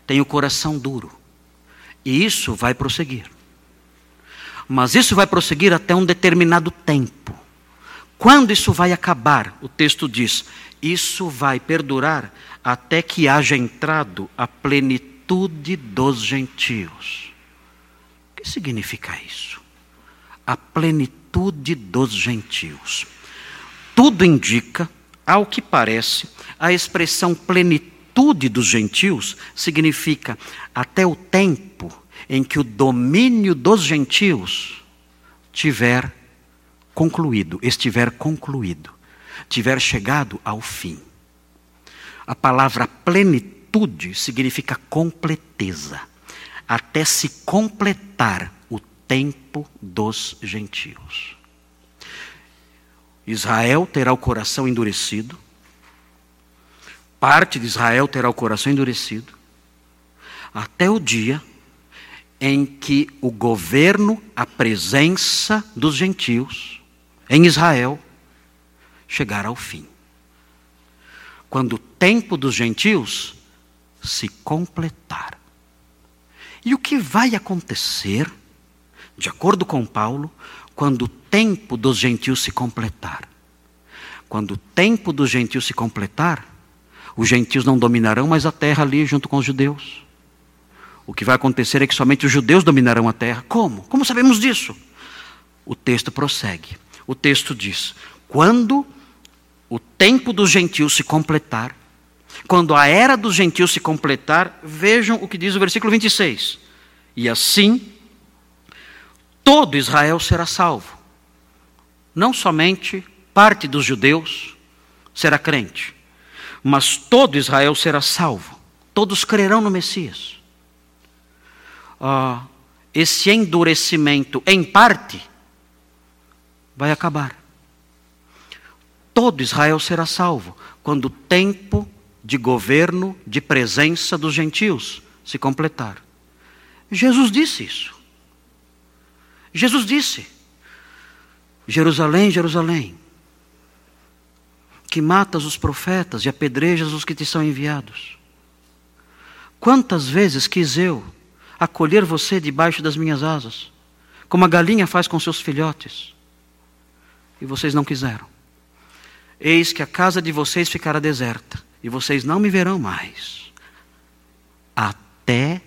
tem o coração duro. E isso vai prosseguir. Mas isso vai prosseguir até um determinado tempo. Quando isso vai acabar? O texto diz: isso vai perdurar até que haja entrado a plenitude dos gentios. O que significa isso? A plenitude dos gentios. Tudo indica, ao que parece, a expressão plenitude plenitude dos gentios significa até o tempo em que o domínio dos gentios tiver concluído, estiver concluído, tiver chegado ao fim. A palavra plenitude significa completeza, até se completar o tempo dos gentios. Israel terá o coração endurecido, parte de Israel terá o coração endurecido, até o dia em que o governo, a presença dos gentios em Israel chegar ao fim. Quando o tempo dos gentios se completar. E o que vai acontecer, de acordo com Paulo, quando o tempo dos gentios se completar? Quando o tempo dos gentios se completar, os gentios não dominarão mais a terra ali junto com os judeus. O que vai acontecer é que somente os judeus dominarão a terra. Como? Como sabemos disso? O texto prossegue. O texto diz: quando o tempo dos gentios se completar, quando a era dos gentios se completar, vejam o que diz o versículo 26. E assim, todo Israel será salvo. Não somente parte dos judeus será crente, mas todo Israel será salvo, todos crerão no Messias. Ah, esse endurecimento, em parte, vai acabar. Todo Israel será salvo quando o tempo de governo, de presença dos gentios se completar. Jesus disse isso. Jesus disse: Jerusalém, Jerusalém, que matas os profetas e apedrejas os que te são enviados. Quantas vezes quis eu acolher você debaixo das minhas asas, como a galinha faz com seus filhotes, e vocês não quiseram. Eis que a casa de vocês ficará deserta, e vocês não me verão mais, até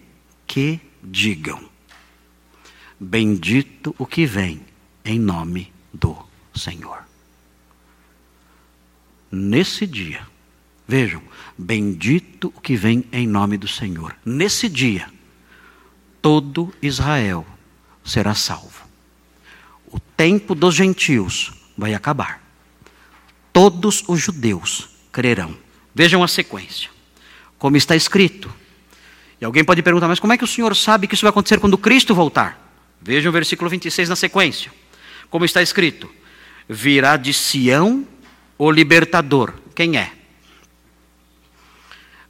que digam: Bendito o que vem em nome do Senhor. Nesse dia, vejam, bendito o que vem em nome do Senhor. Nesse dia, todo Israel será salvo. O tempo dos gentios vai acabar. Todos os judeus crerão. Vejam a sequência. Como está escrito. E alguém pode perguntar, mas como é que o Senhor sabe que isso vai acontecer quando Cristo voltar? Vejam o versículo 26 na sequência. Como está escrito: Virá de Sião o libertador. Quem é?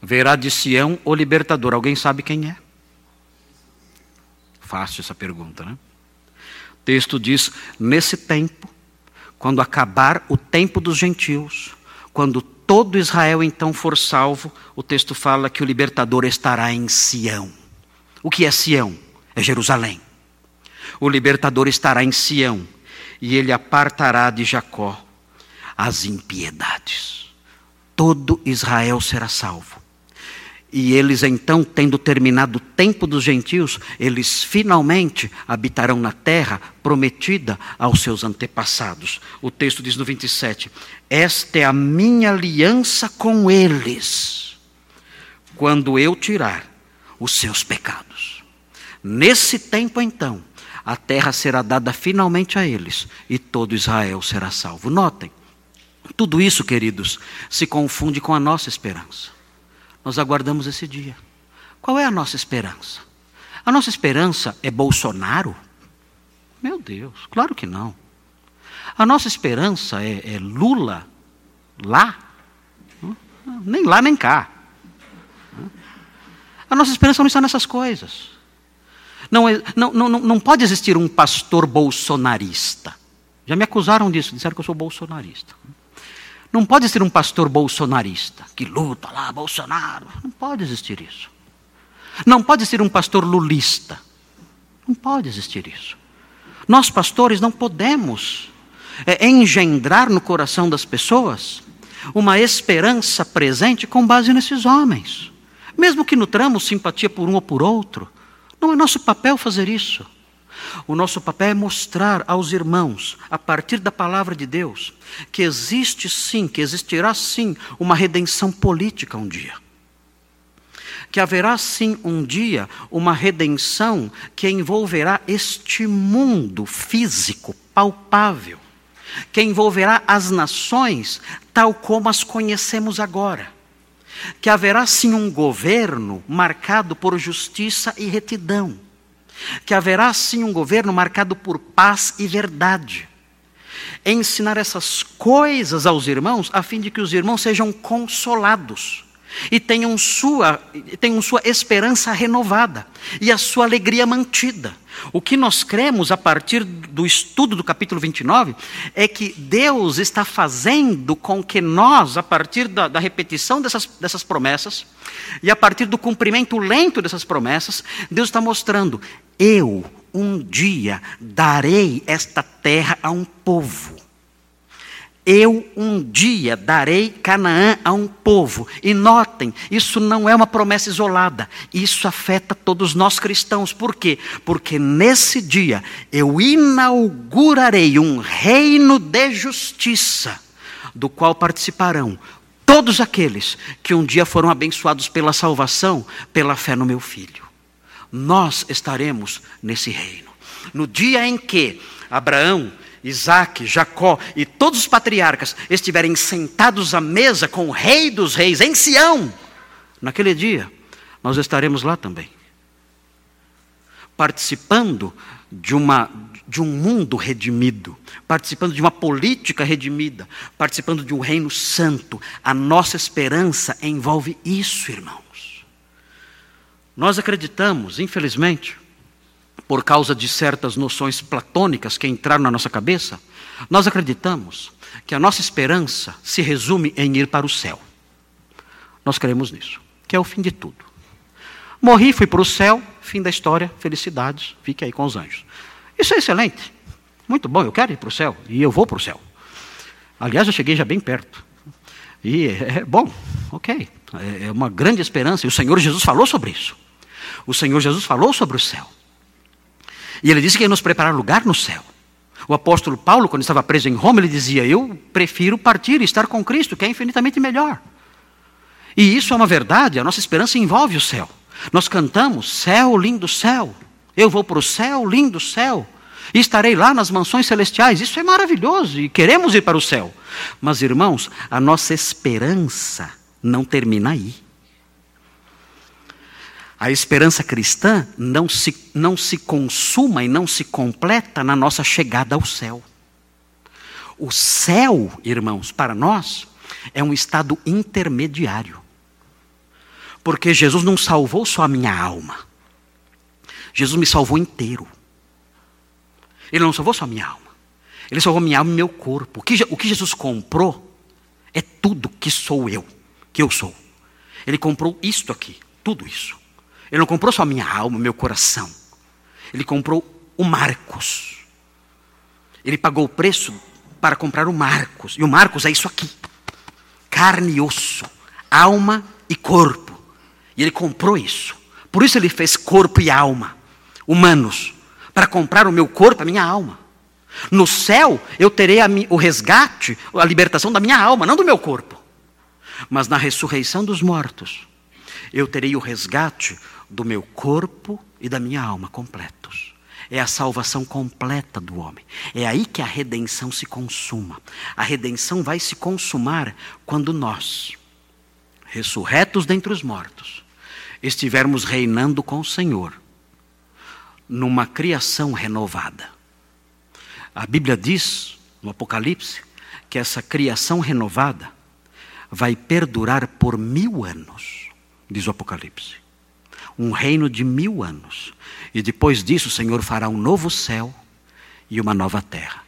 Verá de Sião o libertador. Alguém sabe quem é? Fácil essa pergunta, né? O texto diz: nesse tempo, quando acabar o tempo dos gentios, quando todo Israel então for salvo, o texto fala que o libertador estará em Sião. O que é Sião? É Jerusalém. O libertador estará em Sião e ele apartará de Jacó as impiedades. Todo Israel será salvo. E eles então, tendo terminado o tempo dos gentios, eles finalmente habitarão na terra prometida aos seus antepassados. O texto diz no 27: Esta é a minha aliança com eles, quando eu tirar os seus pecados. Nesse tempo, então, a terra será dada finalmente a eles e todo Israel será salvo. Notem, tudo isso, queridos, se confunde com a nossa esperança. Nós aguardamos esse dia. Qual é a nossa esperança? A nossa esperança é Bolsonaro? Meu Deus, claro que não. A nossa esperança é, é Lula lá? Nem lá nem cá. A nossa esperança não está nessas coisas. Não, é, não, não, não pode existir um pastor bolsonarista. Já me acusaram disso, disseram que eu sou bolsonarista. Não pode ser um pastor bolsonarista que luta lá, Bolsonaro. Não pode existir isso. Não pode ser um pastor lulista. Não pode existir isso. Nós, pastores, não podemos é, engendrar no coração das pessoas uma esperança presente com base nesses homens. Mesmo que nutramos simpatia por um ou por outro, não é nosso papel fazer isso. O nosso papel é mostrar aos irmãos, a partir da palavra de Deus, que existe sim, que existirá sim uma redenção política um dia. Que haverá sim um dia uma redenção que envolverá este mundo físico, palpável, que envolverá as nações tal como as conhecemos agora. Que haverá sim um governo marcado por justiça e retidão que haverá sim um governo marcado por paz e verdade. Ensinar essas coisas aos irmãos, a fim de que os irmãos sejam consolados e tenham sua, tenham sua esperança renovada e a sua alegria mantida. O que nós cremos a partir do estudo do capítulo 29 é que Deus está fazendo com que nós, a partir da, da repetição dessas, dessas promessas, e a partir do cumprimento lento dessas promessas, Deus está mostrando: eu um dia darei esta terra a um povo eu um dia darei Canaã a um povo. E notem, isso não é uma promessa isolada, isso afeta todos nós cristãos. Por quê? Porque nesse dia eu inaugurarei um reino de justiça, do qual participarão todos aqueles que um dia foram abençoados pela salvação, pela fé no meu filho. Nós estaremos nesse reino. No dia em que Abraão Isaac, Jacó e todos os patriarcas estiverem sentados à mesa com o Rei dos Reis em Sião, naquele dia, nós estaremos lá também, participando de, uma, de um mundo redimido, participando de uma política redimida, participando de um reino santo. A nossa esperança envolve isso, irmãos. Nós acreditamos, infelizmente, por causa de certas noções platônicas que entraram na nossa cabeça, nós acreditamos que a nossa esperança se resume em ir para o céu. Nós cremos nisso, que é o fim de tudo. Morri, fui para o céu, fim da história, felicidades, fique aí com os anjos. Isso é excelente, muito bom, eu quero ir para o céu, e eu vou para o céu. Aliás, eu cheguei já bem perto. E é, é bom, ok, é, é uma grande esperança, e o Senhor Jesus falou sobre isso. O Senhor Jesus falou sobre o céu. E ele disse que ia nos preparar lugar no céu. O apóstolo Paulo, quando estava preso em Roma, ele dizia: Eu prefiro partir e estar com Cristo, que é infinitamente melhor. E isso é uma verdade, a nossa esperança envolve o céu. Nós cantamos: Céu, lindo céu, eu vou para o céu, lindo céu, e estarei lá nas mansões celestiais. Isso é maravilhoso e queremos ir para o céu. Mas, irmãos, a nossa esperança não termina aí. A esperança cristã não se, não se consuma e não se completa na nossa chegada ao céu. O céu, irmãos, para nós, é um estado intermediário. Porque Jesus não salvou só a minha alma. Jesus me salvou inteiro. Ele não salvou só a minha alma. Ele salvou minha alma e meu corpo. O que, o que Jesus comprou é tudo que sou eu, que eu sou. Ele comprou isto aqui, tudo isso. Ele não comprou só a minha alma, meu coração. Ele comprou o Marcos. Ele pagou o preço para comprar o Marcos. E o Marcos é isso aqui: carne e osso, alma e corpo. E ele comprou isso. Por isso ele fez corpo e alma, humanos, para comprar o meu corpo, a minha alma. No céu eu terei o resgate, a libertação da minha alma, não do meu corpo. Mas na ressurreição dos mortos, eu terei o resgate do meu corpo e da minha alma completos. É a salvação completa do homem. É aí que a redenção se consuma. A redenção vai se consumar quando nós, ressurretos dentre os mortos, estivermos reinando com o Senhor, numa criação renovada. A Bíblia diz, no Apocalipse, que essa criação renovada vai perdurar por mil anos, diz o Apocalipse um reino de mil anos. E depois disso, o Senhor fará um novo céu e uma nova terra,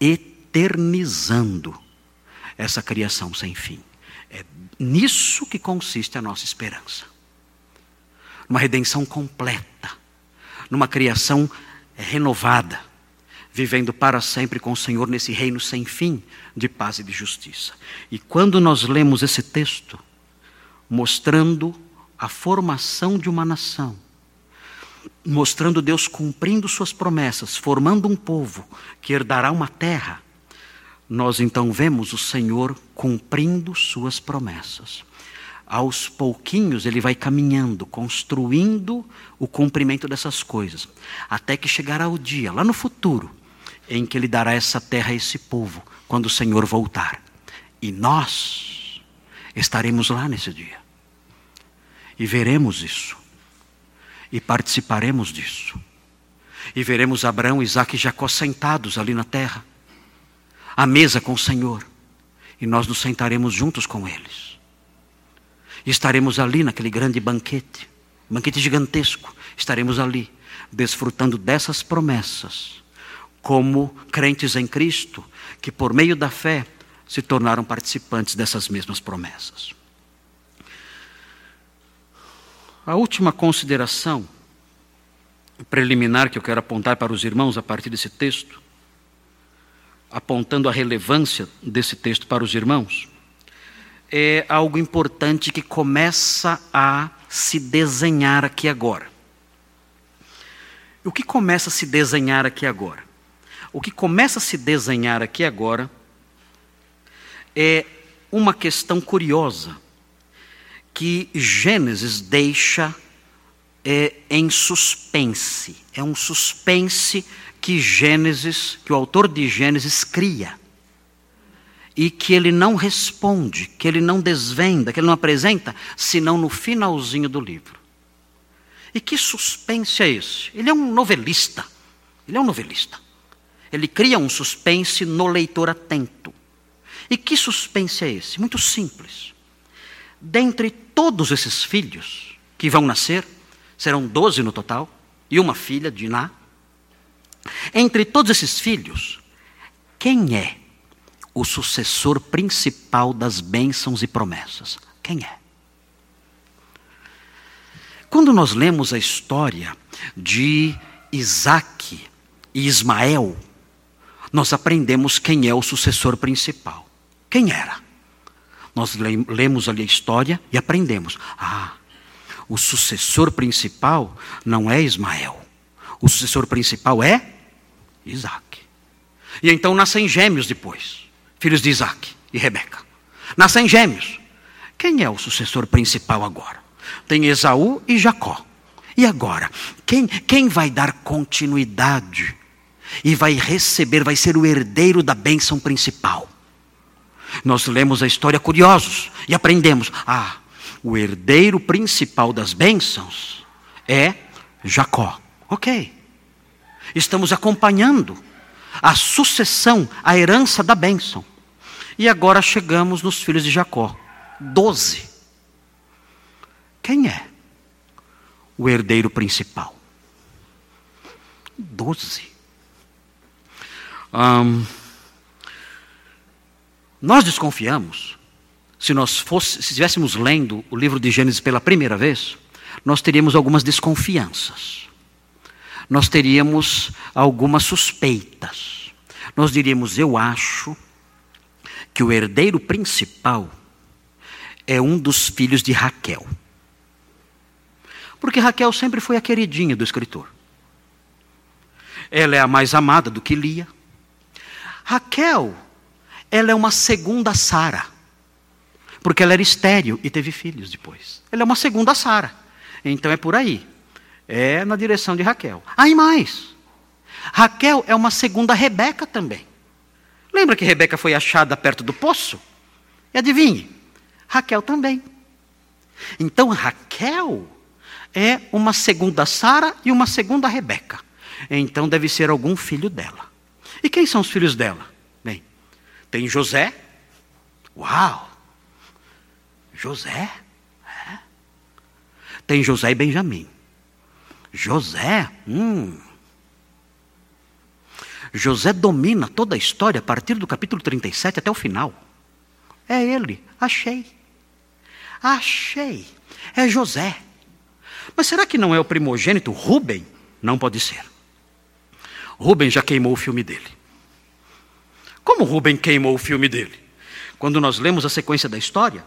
eternizando essa criação sem fim. É nisso que consiste a nossa esperança. Numa redenção completa, numa criação renovada, vivendo para sempre com o Senhor nesse reino sem fim de paz e de justiça. E quando nós lemos esse texto, mostrando a formação de uma nação, mostrando Deus cumprindo suas promessas, formando um povo que herdará uma terra, nós então vemos o Senhor cumprindo suas promessas. Aos pouquinhos ele vai caminhando, construindo o cumprimento dessas coisas, até que chegará o dia, lá no futuro, em que ele dará essa terra a esse povo, quando o Senhor voltar. E nós estaremos lá nesse dia. E veremos isso. E participaremos disso. E veremos Abraão, Isaac e Jacó sentados ali na terra, à mesa com o Senhor. E nós nos sentaremos juntos com eles. E estaremos ali naquele grande banquete, banquete gigantesco. Estaremos ali, desfrutando dessas promessas, como crentes em Cristo, que por meio da fé se tornaram participantes dessas mesmas promessas. A última consideração preliminar que eu quero apontar para os irmãos a partir desse texto, apontando a relevância desse texto para os irmãos, é algo importante que começa a se desenhar aqui agora. O que começa a se desenhar aqui agora? O que começa a se desenhar aqui agora é uma questão curiosa que Gênesis deixa é, em suspense. É um suspense que Gênesis, que o autor de Gênesis cria. E que ele não responde, que ele não desvenda, que ele não apresenta, senão no finalzinho do livro. E que suspense é esse? Ele é um novelista. Ele é um novelista. Ele cria um suspense no leitor atento. E que suspense é esse? Muito simples dentre todos esses filhos que vão nascer, serão doze no total, e uma filha, Diná. Entre todos esses filhos, quem é o sucessor principal das bênçãos e promessas? Quem é? Quando nós lemos a história de Isaac e Ismael, nós aprendemos quem é o sucessor principal. Quem era? Nós lemos ali a história e aprendemos. Ah, o sucessor principal não é Ismael. O sucessor principal é Isaac. E então nascem gêmeos depois, filhos de Isaac e Rebeca. Nascem gêmeos. Quem é o sucessor principal agora? Tem Esaú e Jacó. E agora? Quem, quem vai dar continuidade e vai receber, vai ser o herdeiro da bênção principal? Nós lemos a história curiosos e aprendemos: ah, o herdeiro principal das bênçãos é Jacó. Ok. Estamos acompanhando a sucessão, a herança da bênção. E agora chegamos nos filhos de Jacó. Doze. Quem é o herdeiro principal? Doze. Um, nós desconfiamos, se nós fosse, se estivéssemos lendo o livro de Gênesis pela primeira vez, nós teríamos algumas desconfianças. Nós teríamos algumas suspeitas. Nós diríamos, eu acho que o herdeiro principal é um dos filhos de Raquel. Porque Raquel sempre foi a queridinha do escritor. Ela é a mais amada do que Lia. Raquel, ela é uma segunda Sara. Porque ela era estéril e teve filhos depois. Ela é uma segunda Sara. Então é por aí. É na direção de Raquel. Aí ah, mais. Raquel é uma segunda Rebeca também. Lembra que Rebeca foi achada perto do poço? E adivinhe, Raquel também. Então Raquel é uma segunda Sara e uma segunda Rebeca. Então deve ser algum filho dela. E quem são os filhos dela? Tem José. Uau! José. É. Tem José e Benjamim. José, hum. José domina toda a história a partir do capítulo 37 até o final. É ele, achei. Achei. É José. Mas será que não é o primogênito Rubem? Não pode ser. Rubem já queimou o filme dele. Como Rubem queimou o filme dele? Quando nós lemos a sequência da história,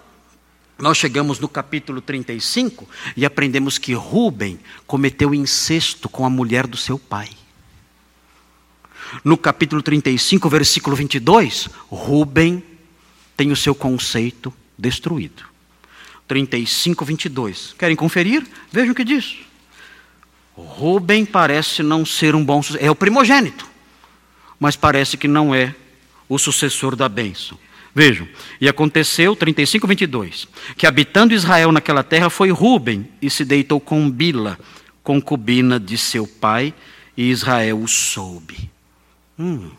nós chegamos no capítulo 35 e aprendemos que Rubem cometeu incesto com a mulher do seu pai. No capítulo 35, versículo 22, Rubem tem o seu conceito destruído. 35, 22. Querem conferir? Vejam o que diz. Rubem parece não ser um bom. É o primogênito, mas parece que não é o sucessor da bênção. Vejam, e aconteceu, 35, 22, que habitando Israel naquela terra foi Rubem e se deitou com Bila, concubina de seu pai, e Israel o soube. Hum.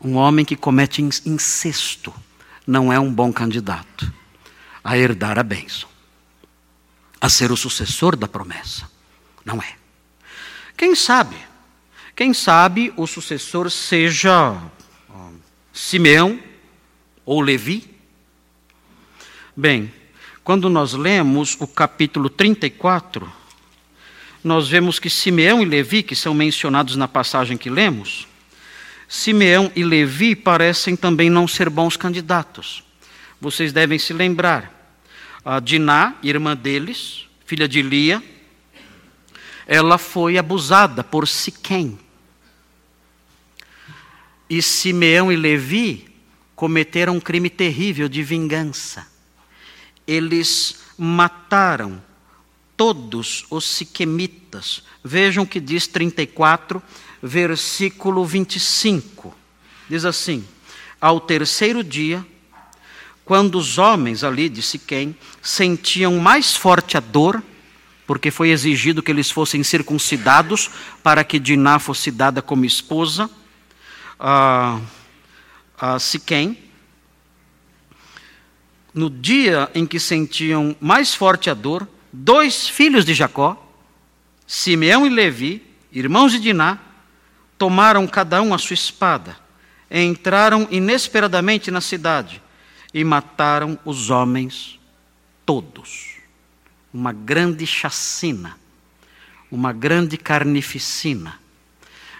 Um homem que comete incesto não é um bom candidato a herdar a bênção, a ser o sucessor da promessa. Não é. Quem sabe? Quem sabe o sucessor seja Simeão ou Levi? Bem, quando nós lemos o capítulo 34, nós vemos que Simeão e Levi, que são mencionados na passagem que lemos, Simeão e Levi parecem também não ser bons candidatos. Vocês devem se lembrar. A Diná, irmã deles, filha de Lia, ela foi abusada por Siquém. E Simeão e Levi cometeram um crime terrível de vingança. Eles mataram todos os siquemitas. Vejam que diz 34, versículo 25. Diz assim: Ao terceiro dia, quando os homens ali de Siquém sentiam mais forte a dor, porque foi exigido que eles fossem circuncidados para que Diná fosse dada como esposa a, a Siquém, no dia em que sentiam mais forte a dor, dois filhos de Jacó, Simeão e Levi, irmãos de Diná, tomaram cada um a sua espada, entraram inesperadamente na cidade e mataram os homens todos. Uma grande chacina, uma grande carnificina.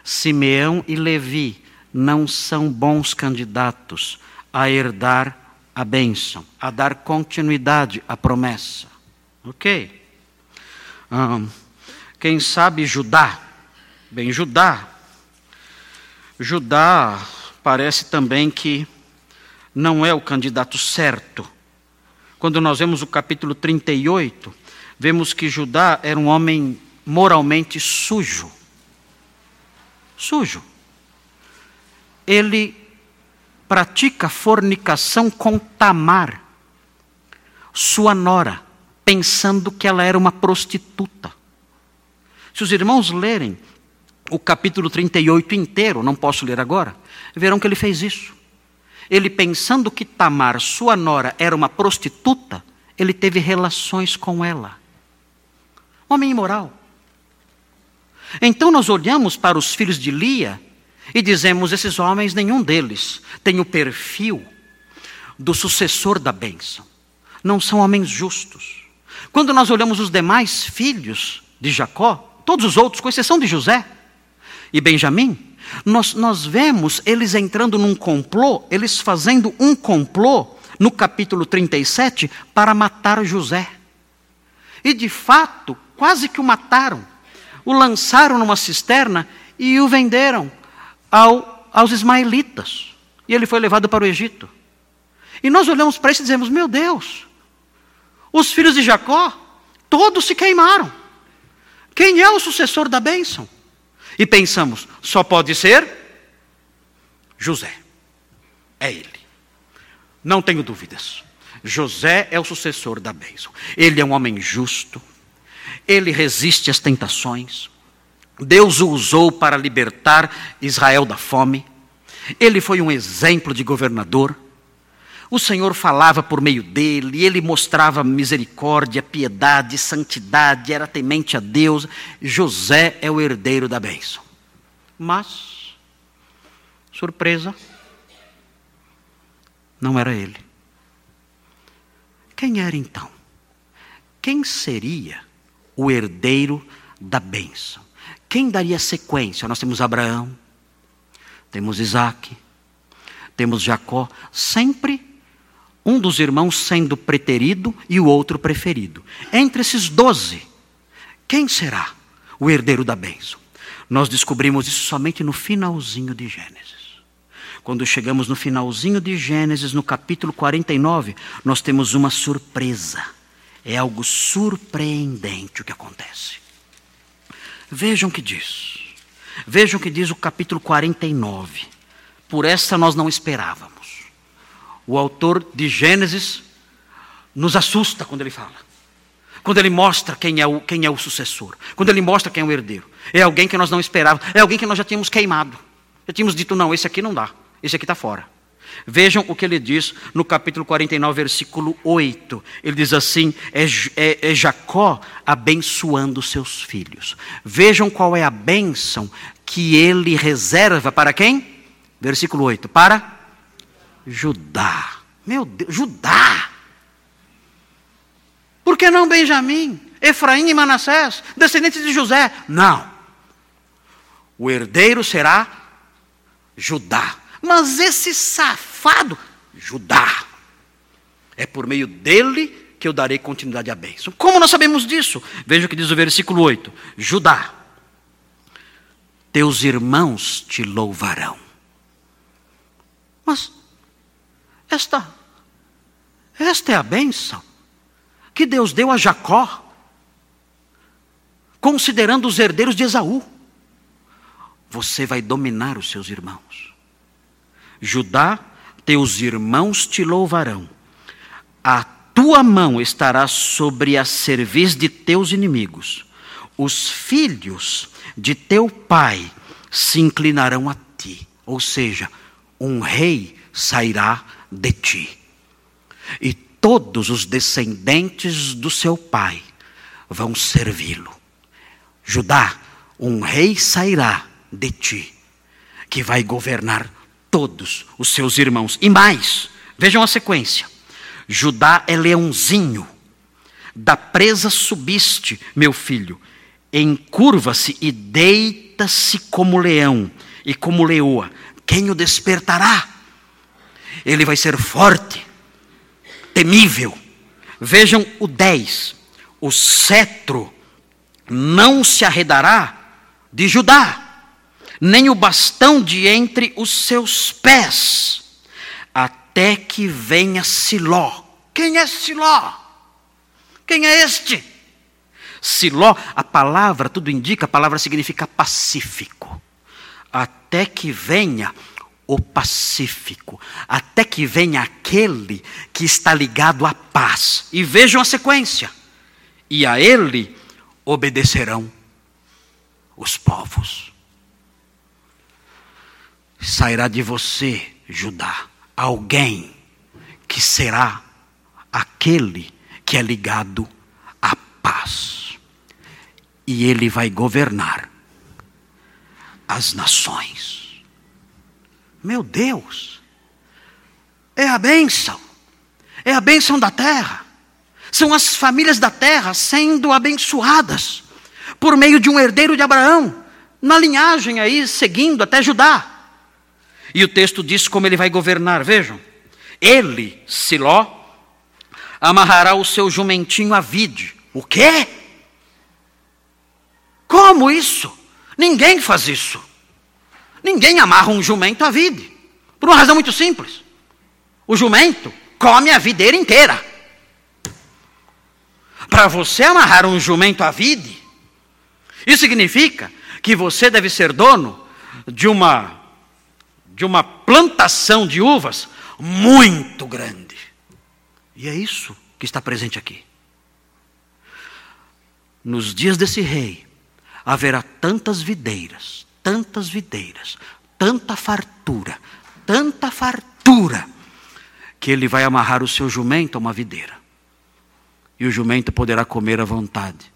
Simeão e Levi não são bons candidatos a herdar a bênção, a dar continuidade à promessa. Ok? Quem sabe Judá? Bem, Judá. Judá parece também que não é o candidato certo. Quando nós vemos o capítulo 38, vemos que Judá era um homem moralmente sujo. Sujo. Ele pratica fornicação com Tamar, sua nora, pensando que ela era uma prostituta. Se os irmãos lerem o capítulo 38 inteiro, não posso ler agora, verão que ele fez isso. Ele, pensando que Tamar, sua nora, era uma prostituta, ele teve relações com ela. Homem imoral. Então nós olhamos para os filhos de Lia e dizemos: esses homens, nenhum deles tem o perfil do sucessor da bênção. Não são homens justos. Quando nós olhamos os demais filhos de Jacó, todos os outros, com exceção de José e Benjamim, nós, nós vemos eles entrando num complô, eles fazendo um complô no capítulo 37 para matar José. E de fato, quase que o mataram. O lançaram numa cisterna e o venderam ao, aos ismaelitas. E ele foi levado para o Egito. E nós olhamos para isso e dizemos: Meu Deus, os filhos de Jacó, todos se queimaram. Quem é o sucessor da bênção? E pensamos: só pode ser José. É ele. Não tenho dúvidas. José é o sucessor da bênção. Ele é um homem justo. Ele resiste às tentações. Deus o usou para libertar Israel da fome. Ele foi um exemplo de governador. O Senhor falava por meio dele, ele mostrava misericórdia, piedade, santidade, era temente a Deus. José é o herdeiro da bênção. Mas, surpresa, não era ele. Quem era então? Quem seria o herdeiro da bênção? Quem daria sequência? Nós temos Abraão, temos Isaac, temos Jacó, sempre um dos irmãos sendo preterido e o outro preferido. Entre esses doze, quem será o herdeiro da bênção? Nós descobrimos isso somente no finalzinho de Gênesis. Quando chegamos no finalzinho de Gênesis, no capítulo 49, nós temos uma surpresa. É algo surpreendente o que acontece. Vejam o que diz. Vejam o que diz o capítulo 49. Por essa nós não esperávamos. O autor de Gênesis nos assusta quando ele fala. Quando ele mostra quem é, o, quem é o sucessor. Quando ele mostra quem é o herdeiro. É alguém que nós não esperávamos. É alguém que nós já tínhamos queimado. Já tínhamos dito, não, esse aqui não dá. Esse aqui está fora. Vejam o que ele diz no capítulo 49, versículo 8. Ele diz assim: é, é, é Jacó abençoando seus filhos. Vejam qual é a bênção que ele reserva para quem? Versículo 8: para Judá. Meu Deus, Judá. Por que não Benjamim, Efraim e Manassés, descendentes de José? Não. O herdeiro será Judá. Mas esse safado, Judá, é por meio dele que eu darei continuidade à bênção. Como nós sabemos disso? Veja o que diz o versículo 8: Judá, teus irmãos te louvarão. Mas esta, esta é a bênção que Deus deu a Jacó, considerando os herdeiros de Esaú. Você vai dominar os seus irmãos. Judá, teus irmãos te louvarão. A tua mão estará sobre a cerviz de teus inimigos. Os filhos de teu pai se inclinarão a ti. Ou seja, um rei sairá de ti. E todos os descendentes do seu pai vão servi-lo. Judá, um rei sairá de ti, que vai governar todos os seus irmãos. E mais, vejam a sequência: Judá é leãozinho, da presa subiste, meu filho, encurva-se e deita-se como leão e como leoa. Quem o despertará? Ele vai ser forte, temível. Vejam o 10. O cetro não se arredará de Judá, nem o bastão de entre os seus pés, até que venha Siló. Quem é Siló? Quem é este? Siló, a palavra, tudo indica, a palavra significa pacífico. Até que venha o pacífico, até que venha aquele que está ligado à paz. E vejam a sequência. E a ele obedecerão os povos. Sairá de você, Judá, alguém que será aquele que é ligado à paz. E ele vai governar as nações. Meu Deus, é a bênção, é a bênção da terra. São as famílias da terra sendo abençoadas por meio de um herdeiro de Abraão, na linhagem aí, seguindo até Judá. E o texto diz como ele vai governar, vejam. Ele, Siló, amarrará o seu jumentinho à vide. O quê? Como isso? Ninguém faz isso. Ninguém amarra um jumento à vide. Por uma razão muito simples. O jumento come a videira inteira. Para você amarrar um jumento à vide, isso significa que você deve ser dono de uma de uma plantação de uvas muito grande. E é isso que está presente aqui. Nos dias desse rei, haverá tantas videiras, tantas videiras, tanta fartura, tanta fartura, que ele vai amarrar o seu jumento a uma videira. E o jumento poderá comer à vontade.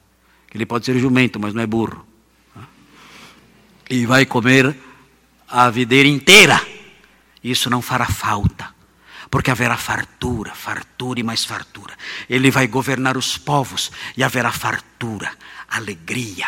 Ele pode ser jumento, mas não é burro. E vai comer a videira inteira. Isso não fará falta, porque haverá fartura, fartura e mais fartura. Ele vai governar os povos e haverá fartura, alegria,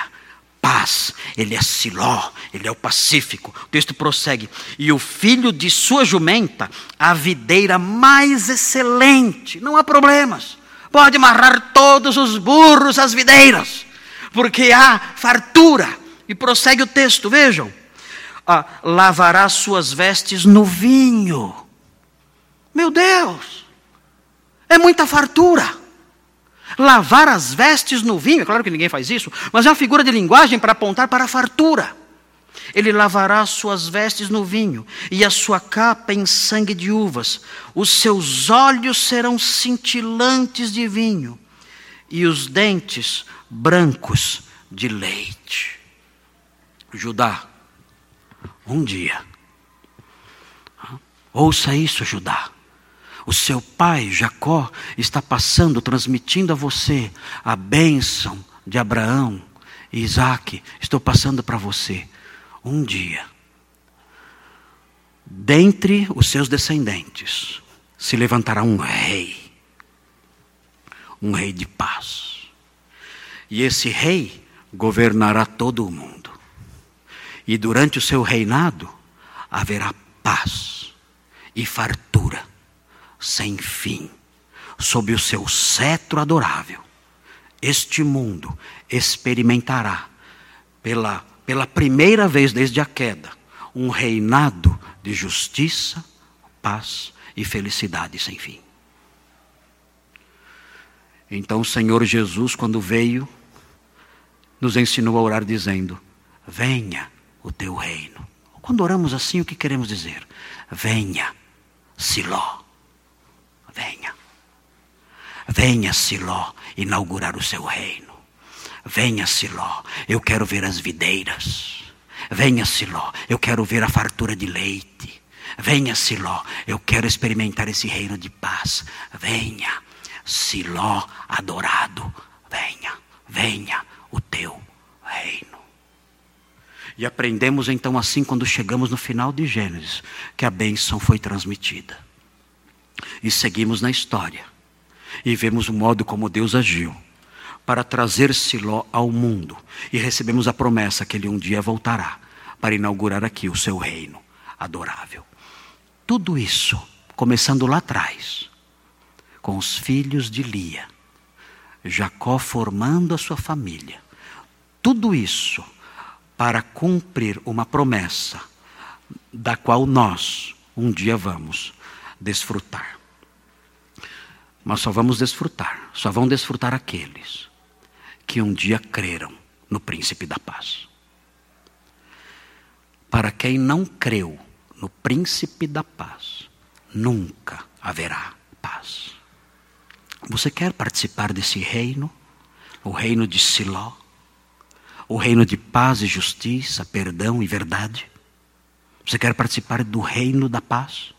paz. Ele é Siló, ele é o pacífico. O texto prossegue. E o filho de sua jumenta, a videira mais excelente. Não há problemas. Pode amarrar todos os burros às videiras porque há fartura. E prossegue o texto, vejam. Ah, lavará suas vestes no vinho. Meu Deus, é muita fartura. Lavar as vestes no vinho, é claro que ninguém faz isso, mas é uma figura de linguagem para apontar para a fartura. Ele lavará suas vestes no vinho e a sua capa em sangue de uvas. Os seus olhos serão cintilantes de vinho e os dentes brancos de leite. Judá, um dia, ouça isso, Judá. O seu pai, Jacó, está passando, transmitindo a você a bênção de Abraão e Isaac. Estou passando para você. Um dia, dentre os seus descendentes, se levantará um rei, um rei de paz. E esse rei governará todo o mundo. E durante o seu reinado haverá paz e fartura sem fim sob o seu cetro adorável. Este mundo experimentará pela, pela primeira vez desde a queda um reinado de justiça, paz e felicidade sem fim. Então o Senhor Jesus, quando veio, nos ensinou a orar dizendo: Venha o teu reino. Quando oramos assim, o que queremos dizer? Venha, Siló. Venha. Venha, Siló, inaugurar o seu reino. Venha, Siló, eu quero ver as videiras. Venha, Siló, eu quero ver a fartura de leite. Venha, Siló, eu quero experimentar esse reino de paz. Venha, Siló adorado. Venha, venha, o teu reino. E aprendemos então assim quando chegamos no final de Gênesis, que a bênção foi transmitida. E seguimos na história. E vemos o modo como Deus agiu para trazer Siló ao mundo. E recebemos a promessa que ele um dia voltará para inaugurar aqui o seu reino adorável. Tudo isso, começando lá atrás, com os filhos de Lia Jacó formando a sua família. Tudo isso para cumprir uma promessa da qual nós um dia vamos desfrutar. Mas só vamos desfrutar, só vão desfrutar aqueles que um dia creram no príncipe da paz. Para quem não creu no príncipe da paz, nunca haverá paz. Você quer participar desse reino? O reino de Siló? O reino de paz e justiça, perdão e verdade? Você quer participar do reino da paz?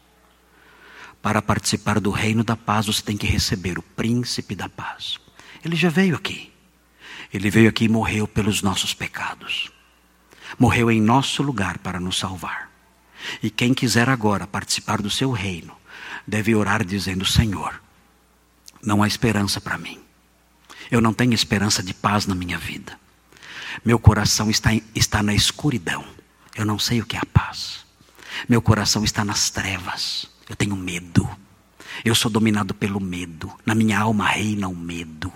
Para participar do reino da paz, você tem que receber o príncipe da paz. Ele já veio aqui. Ele veio aqui e morreu pelos nossos pecados. Morreu em nosso lugar para nos salvar. E quem quiser agora participar do seu reino, deve orar dizendo: Senhor, não há esperança para mim. Eu não tenho esperança de paz na minha vida. Meu coração está, está na escuridão. Eu não sei o que é a paz. Meu coração está nas trevas. Eu tenho medo. Eu sou dominado pelo medo. Na minha alma reina o medo.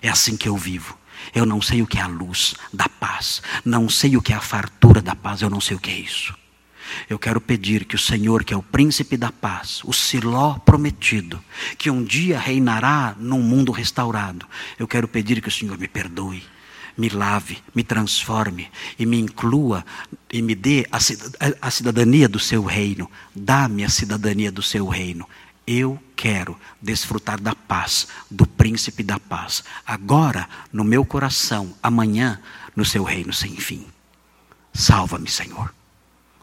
É assim que eu vivo. Eu não sei o que é a luz da paz. Não sei o que é a fartura da paz. Eu não sei o que é isso. Eu quero pedir que o Senhor, que é o príncipe da paz, o Siló prometido, que um dia reinará num mundo restaurado, eu quero pedir que o Senhor me perdoe me lave, me transforme e me inclua e me dê a cidadania do seu reino. Dá-me a cidadania do seu reino. Eu quero desfrutar da paz, do príncipe da paz, agora no meu coração, amanhã no seu reino sem fim. Salva-me, Senhor.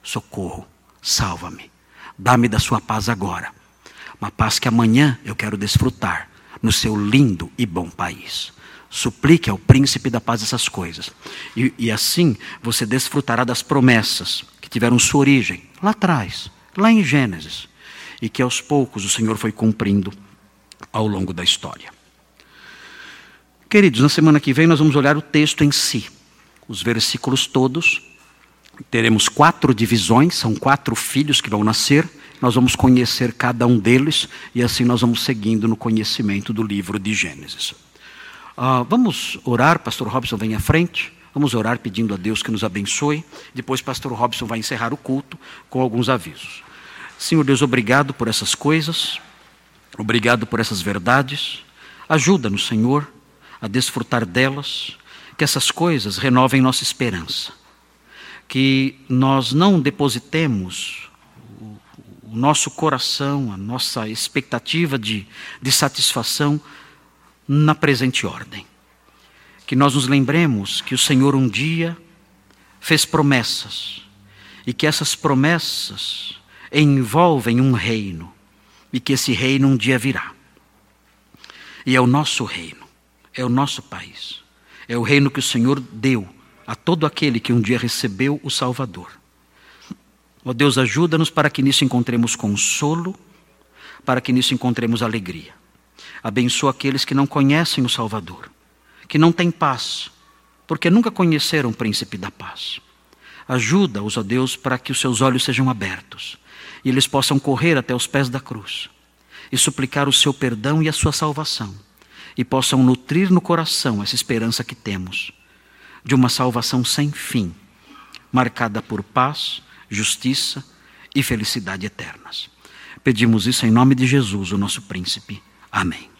Socorro, salva-me. Dá-me da sua paz agora. Uma paz que amanhã eu quero desfrutar no seu lindo e bom país. Suplique ao príncipe da paz essas coisas. E, e assim você desfrutará das promessas que tiveram sua origem lá atrás, lá em Gênesis. E que aos poucos o Senhor foi cumprindo ao longo da história. Queridos, na semana que vem nós vamos olhar o texto em si, os versículos todos. Teremos quatro divisões, são quatro filhos que vão nascer. Nós vamos conhecer cada um deles e assim nós vamos seguindo no conhecimento do livro de Gênesis. Uh, vamos orar, pastor Robson vem à frente. Vamos orar pedindo a Deus que nos abençoe. Depois, pastor Robson vai encerrar o culto com alguns avisos. Senhor Deus, obrigado por essas coisas. Obrigado por essas verdades. Ajuda-nos, Senhor, a desfrutar delas. Que essas coisas renovem nossa esperança. Que nós não depositemos o nosso coração, a nossa expectativa de, de satisfação na presente ordem. Que nós nos lembremos que o Senhor um dia fez promessas e que essas promessas envolvem um reino e que esse reino um dia virá. E é o nosso reino, é o nosso país, é o reino que o Senhor deu a todo aquele que um dia recebeu o Salvador. Ó oh Deus, ajuda-nos para que nisso encontremos consolo, para que nisso encontremos alegria. Abençoa aqueles que não conhecem o Salvador, que não têm paz, porque nunca conheceram o príncipe da paz. Ajuda-os, ó Deus, para que os seus olhos sejam abertos e eles possam correr até os pés da cruz e suplicar o seu perdão e a sua salvação, e possam nutrir no coração essa esperança que temos de uma salvação sem fim, marcada por paz, justiça e felicidade eternas. Pedimos isso em nome de Jesus, o nosso príncipe. Amém.